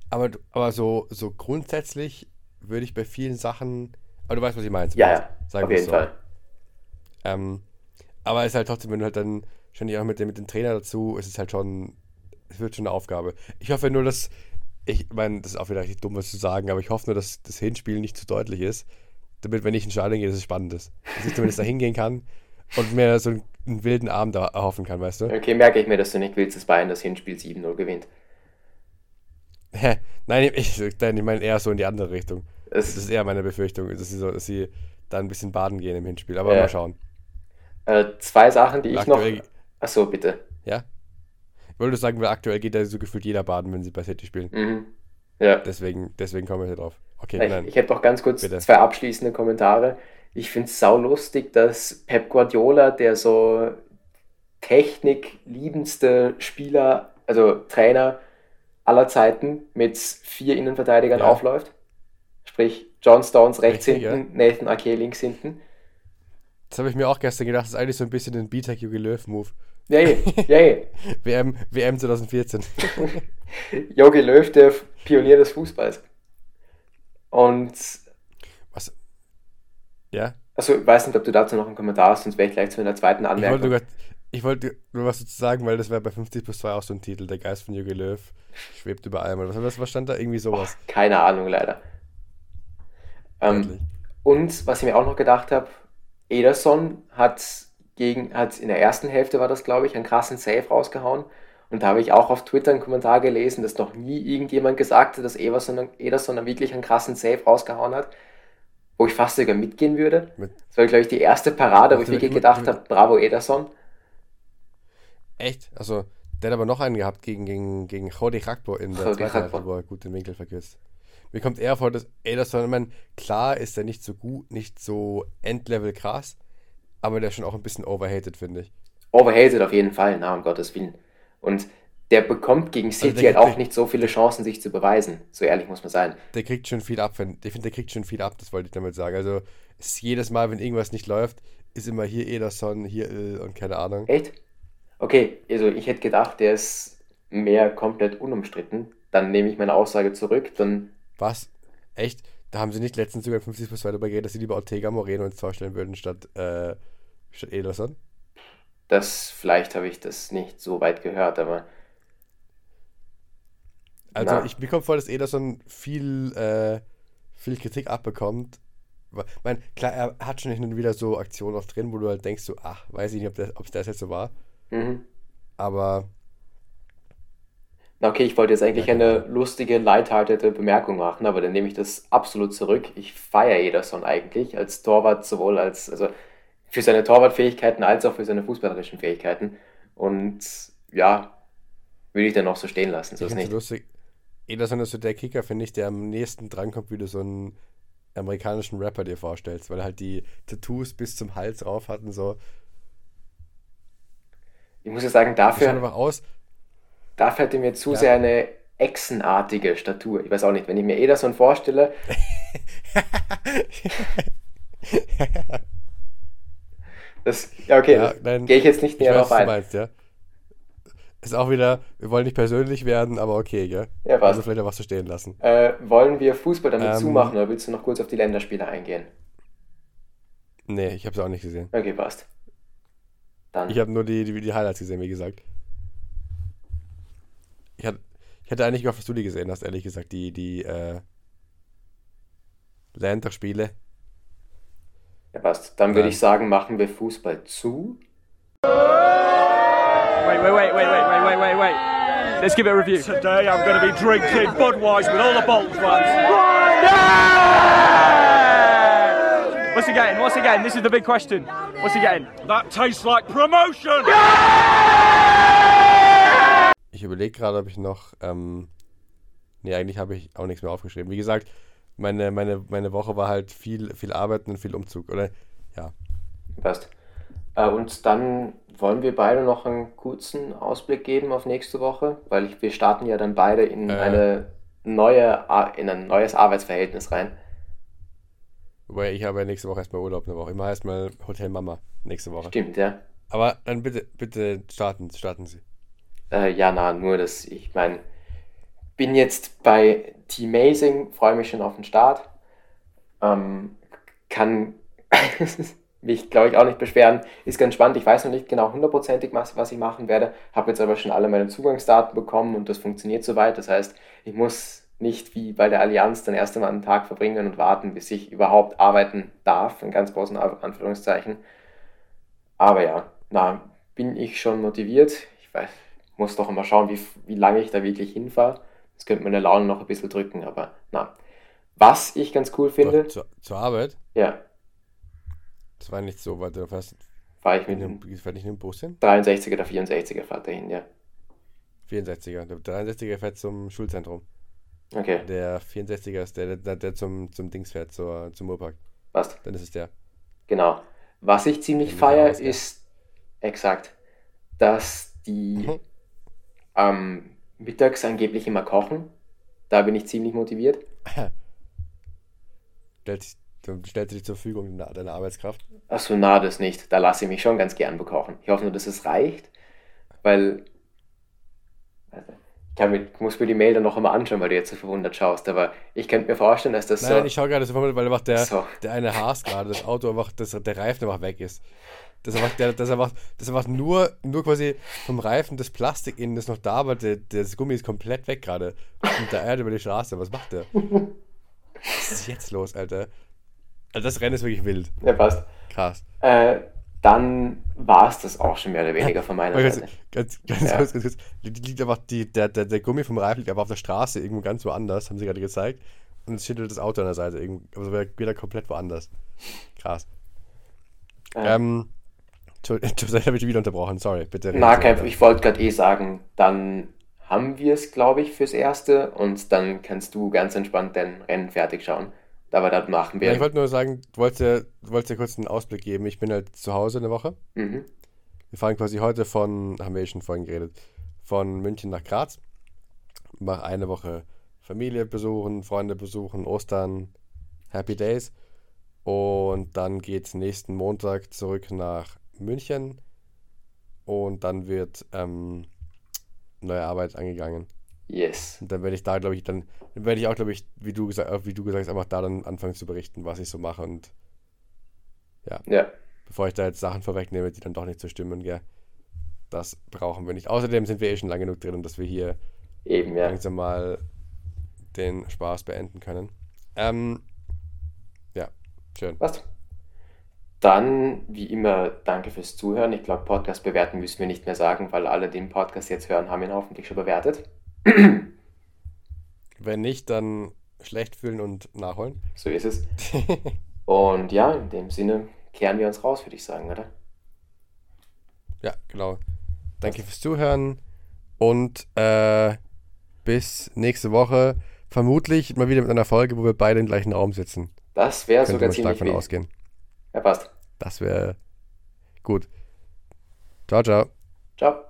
Aber, aber so, so grundsätzlich würde ich bei vielen Sachen, aber du weißt, was ich meine. Ja, ja, Sagen auf jeden so. Fall. Ähm, aber es ist halt trotzdem, wenn du halt dann ständig auch mit dem, mit dem Trainer dazu, ist es halt schon, es wird schon eine Aufgabe. Ich hoffe nur, dass, ich meine, das ist auch wieder richtig dumm, was zu sagen, aber ich hoffe nur, dass das Hinspiel nicht zu deutlich ist, damit, wenn ich in Stadion gehe, dass es spannend ist. Dass ich zumindest da hingehen kann und mir so einen, einen wilden Abend da erhoffen kann, weißt du? Okay, merke ich mir, dass du nicht willst, dass Bayern das Hinspiel 7-0 gewinnt. Hä? Nein, ich, ich meine eher so in die andere Richtung. Das Es, ist eher meine Befürchtung, dass sie, so, dass sie da ein bisschen baden gehen im Hinspiel. Aber Ja. mal schauen. äh, zwei Sachen, die ich noch... Achso, bitte. ja? Ich wollte sagen, weil aktuell geht da so gefühlt jeder baden, wenn sie bei City spielen. Mhm. Ja. Deswegen, deswegen kommen wir hier drauf. Okay, Ich, nein. ich hätte noch ganz kurz Bitte. zwei abschließende Kommentare. Ich finde es saulustig, dass Pep Guardiola, der so technikliebendste Spieler, also Trainer aller Zeiten, mit vier Innenverteidigern Ja. aufläuft. Sprich, John Stones rechts Richtig, hinten, Nathan Ake links hinten. Das habe ich mir auch gestern gedacht. Das ist eigentlich so ein bisschen ein B-Tech Jogi Löw-Move. Ja, ja, ja, ja. WM, WM 2014. Jogi Löw, der Pionier des Fußballs. Und, Was? Ja? also ich weiß nicht, ob du dazu noch einen Kommentar hast, sonst wäre ich gleich zu einer zweiten Ich wollte, Anmerkung. nur grad- ich wollte nur was dazu sagen, weil das wäre bei 50 plus 2 auch so ein Titel. Der Geist von Jogi Löw schwebt über allem. Was, was stand da? Irgendwie sowas. Keine Ahnung, leider. Ähm, und was ich mir auch noch gedacht habe, Ederson hat gegen, hat in der ersten Hälfte war das, glaube ich, einen krassen Save rausgehauen. Und da habe ich auch auf Twitter einen Kommentar gelesen, dass noch nie irgendjemand gesagt hat, dass Ederson, Ederson dann wirklich einen krassen Save rausgehauen hat, wo ich fast sogar mitgehen würde. Mit- Das war, glaube ich, die erste Parade, wo ich wirklich gedacht habe, bravo Ederson. Echt? Also, der hat aber noch einen gehabt gegen, gegen, gegen Jody Rakpo in der zweiten. Hälfte, wo er gut den Winkel verkürzt. Mir kommt eher vor, dass Ederson, ich meine, klar ist er nicht so gut, nicht so Endlevel krass, aber der ist schon auch ein bisschen overhated, finde ich. Overhated auf jeden Fall, na, um Gottes Willen. Und der bekommt gegen City der- halt auch der- nicht so viele Chancen, sich zu beweisen. So ehrlich muss man sein. Der kriegt schon viel ab, wenn, ich finde, der kriegt schon viel ab, das wollte ich damit sagen. Also, es ist jedes Mal, wenn irgendwas nicht läuft, ist immer hier Ederson, hier Il und keine Ahnung. Echt? Okay, also ich hätte gedacht, der ist mehr komplett unumstritten. Dann nehme ich meine Aussage zurück. Dann, Was? Echt? Da haben sie nicht letztens sogar 50 plus 2 darüber geredet, dass sie lieber Ortega Moreno ins Tor stellen würden, statt, äh, statt Ederson? das, vielleicht habe ich das nicht so weit gehört, aber Also Na. ich mir kommt vor, dass Ederson viel, äh, viel Kritik abbekommt. Ich meine, klar, er hat schon hin und wieder so Aktionen auch drin, wo du halt denkst, so, ach, weiß ich nicht, ob das, ob das jetzt so war. Mhm. Aber Na okay, ich wollte jetzt eigentlich eine genau. lustige, lightheartete Bemerkung machen, aber dann nehme ich das absolut zurück. Ich feiere Ederson eigentlich als Torwart, sowohl als, also für seine Torwartfähigkeiten als auch für seine fußballerischen Fähigkeiten. Und ja, würde ich dann auch so stehen lassen, so ist nicht. so lustig. Ederson ist so der Kicker, finde ich, der am nächsten drankommt, wie du so einen amerikanischen Rapper dir vorstellst, weil er halt die Tattoos bis zum Hals drauf hat und so. Ich muss ja sagen, dafür, dafür hat er mir zu Ja. sehr eine echsenartige Statur. Ich weiß auch nicht, wenn ich mir Ederson vorstelle, das, ja okay, Ja, gehe ich jetzt nicht Ich näher drauf ein. meinst, ja. Ist auch wieder, wir wollen nicht persönlich werden, aber okay, gell? Ja, was? Also vielleicht auch was zu stehen lassen. Äh, wollen wir Fußball damit Ähm, zumachen oder willst du noch kurz auf die Länderspiele eingehen? Nee, ich habe es auch nicht gesehen. Okay, passt. Dann. Ich habe nur die, die, die, Highlights gesehen, wie gesagt. Ich, hat, ich hatte eigentlich gehofft, dass du die gesehen hast, ehrlich gesagt. Die, die äh, Länderspiele. Ja, passt. Dann ja. würde ich sagen, machen wir Fußball zu. Wait, wait, wait, wait, wait, wait, wait, wait. Let's give it a review. Today I'm going to be drinking Budweiser with all the Boltons ones. Yeah! What's he getting? What's he getting? This is the big question. What's he getting? That tastes like promotion. Ich überlege gerade, ob ich noch. Ähm, nee, eigentlich habe ich auch nichts mehr aufgeschrieben. Wie gesagt, meine, meine, meine Woche war halt viel, viel Arbeiten und viel Umzug. Oder ja. Passt. Äh, und dann wollen wir beide noch einen kurzen Ausblick geben auf nächste Woche, weil ich, wir starten ja dann beide in Äh. eine neue, in ein neues Arbeitsverhältnis rein. Wobei ich habe ja nächste Woche erstmal Urlaub eine Woche. Immer erstmal Hotel Mama nächste Woche. Stimmt, ja. Aber dann bitte, bitte starten, starten Sie. Äh, ja, na, nur dass ich meine, bin jetzt bei Teamazing, freue mich schon auf den Start. Ähm, kann mich, glaube ich, auch nicht beschweren. Ist ganz spannend. Ich weiß noch nicht genau hundertprozentig, was ich machen werde. Habe jetzt aber schon alle meine Zugangsdaten bekommen und das funktioniert soweit. Das heißt, ich muss nicht wie bei der Allianz dann erst einmal einen Tag verbringen und warten, bis ich überhaupt arbeiten darf, in ganz großen An- Anführungszeichen. Aber ja, na, bin ich schon motiviert. Ich weiß, muss doch immer schauen, wie, wie lange ich da wirklich hinfahre. Das könnte meine Laune noch ein bisschen drücken, aber na. Was ich ganz cool finde, Doch, zur, zur Arbeit? ja, Das war nicht so weit. Du fährst fahre ich mit dem Bus hin? 63er oder 64er Fahrt dahin, ja. 64er. Der 63er fährt zum Schulzentrum. Okay, Der 64er ist der, der, der zum, zum Dings fährt, zur, zum Urpark. passt. Dann ist es der. Genau. Was ich ziemlich Ja, feier, aus, ja. ist exakt, dass die Mhm. ähm, mittags angeblich immer kochen. Da bin ich ziemlich motiviert. Stellt sich, dann stellt sich zur Verfügung deine, Arbeitskraft. Achso, na, das nicht. Da lasse ich mich schon ganz gern bekochen. Ich hoffe nur, dass es reicht, weil also, kann mir, muss mir die Mail dann noch einmal anschauen, weil du jetzt so verwundert schaust. Aber ich könnte mir vorstellen, dass das Nein, so. ich schaue gerade so verwundert, weil einfach der, So. der eine Haas gerade, das Auto einfach, das, der Reifen einfach weg ist. Das einfach, der, das einfach, das einfach nur, nur quasi vom Reifen das Plastik innen ist noch da, aber der, das Gummi ist komplett weg gerade. Und der eiert über die Straße. Was macht der? Was ist jetzt los, Alter? Also das Rennen ist wirklich wild. Ja, passt. Krass. Äh, dann war es das auch schon mehr oder weniger von meiner Seite. Ganz, ganz, ganz, Ja. kurz, ganz kurz. Liegt einfach die, der, der, der Gummi vom Reifen liegt aber auf der Straße, irgendwo ganz woanders, haben sie gerade gezeigt. Und es schüttelt das Auto an der Seite, irgendwo, also wieder komplett woanders. Krass. Äh, Ähm, habe ich dich wieder unterbrochen, sorry, bitte. Na, kein, ich wollte gerade eh sagen, dann haben wir es, glaube ich, fürs Erste und dann kannst du ganz entspannt dein Rennen fertig schauen. Aber dann machen Ja, wir. ich wollte nur sagen, du wolltest, ja, du wolltest ja kurz einen Ausblick geben. Ich bin halt zu Hause eine Woche. mhm. Wir fahren quasi heute von, haben wir eh schon vorhin geredet, von München nach Graz. Mach eine Woche Familie besuchen, Freunde besuchen, Ostern, Happy Days. Und dann geht's nächsten Montag zurück nach München. Und dann wird ähm, neue Arbeit angegangen. Yes. Und dann werde ich da, glaube ich, dann, dann werde ich auch, glaube ich, wie du gesagt, wie du gesagt hast, einfach da dann anfangen zu berichten, was ich so mache. Und Ja. bevor ich da jetzt Sachen vorwegnehme, die dann doch nicht so stimmen, gell. Das brauchen wir nicht. Außerdem sind wir eh schon lang genug drin, dass wir hier Eben, ja. langsam mal den Spaß beenden können. Ähm, ja, schön. Passt. Dann, wie immer, danke fürs Zuhören. Ich glaube, Podcast bewerten müssen wir nicht mehr sagen, weil alle, die den Podcast jetzt hören, haben ihn hoffentlich schon bewertet. Wenn nicht, dann schlecht fühlen und nachholen. So ist es. Und ja, in dem Sinne kehren wir uns raus, würde ich sagen, oder? Ja, genau. Danke fürs Zuhören und äh, bis nächste Woche. Vermutlich mal wieder mit einer Folge, wo wir beide im gleichen Raum sitzen. Das wäre sogar man stark ziemlich von wild. ausgehen. Ja, passt. Das wäre gut. Ciao, ciao. Ciao.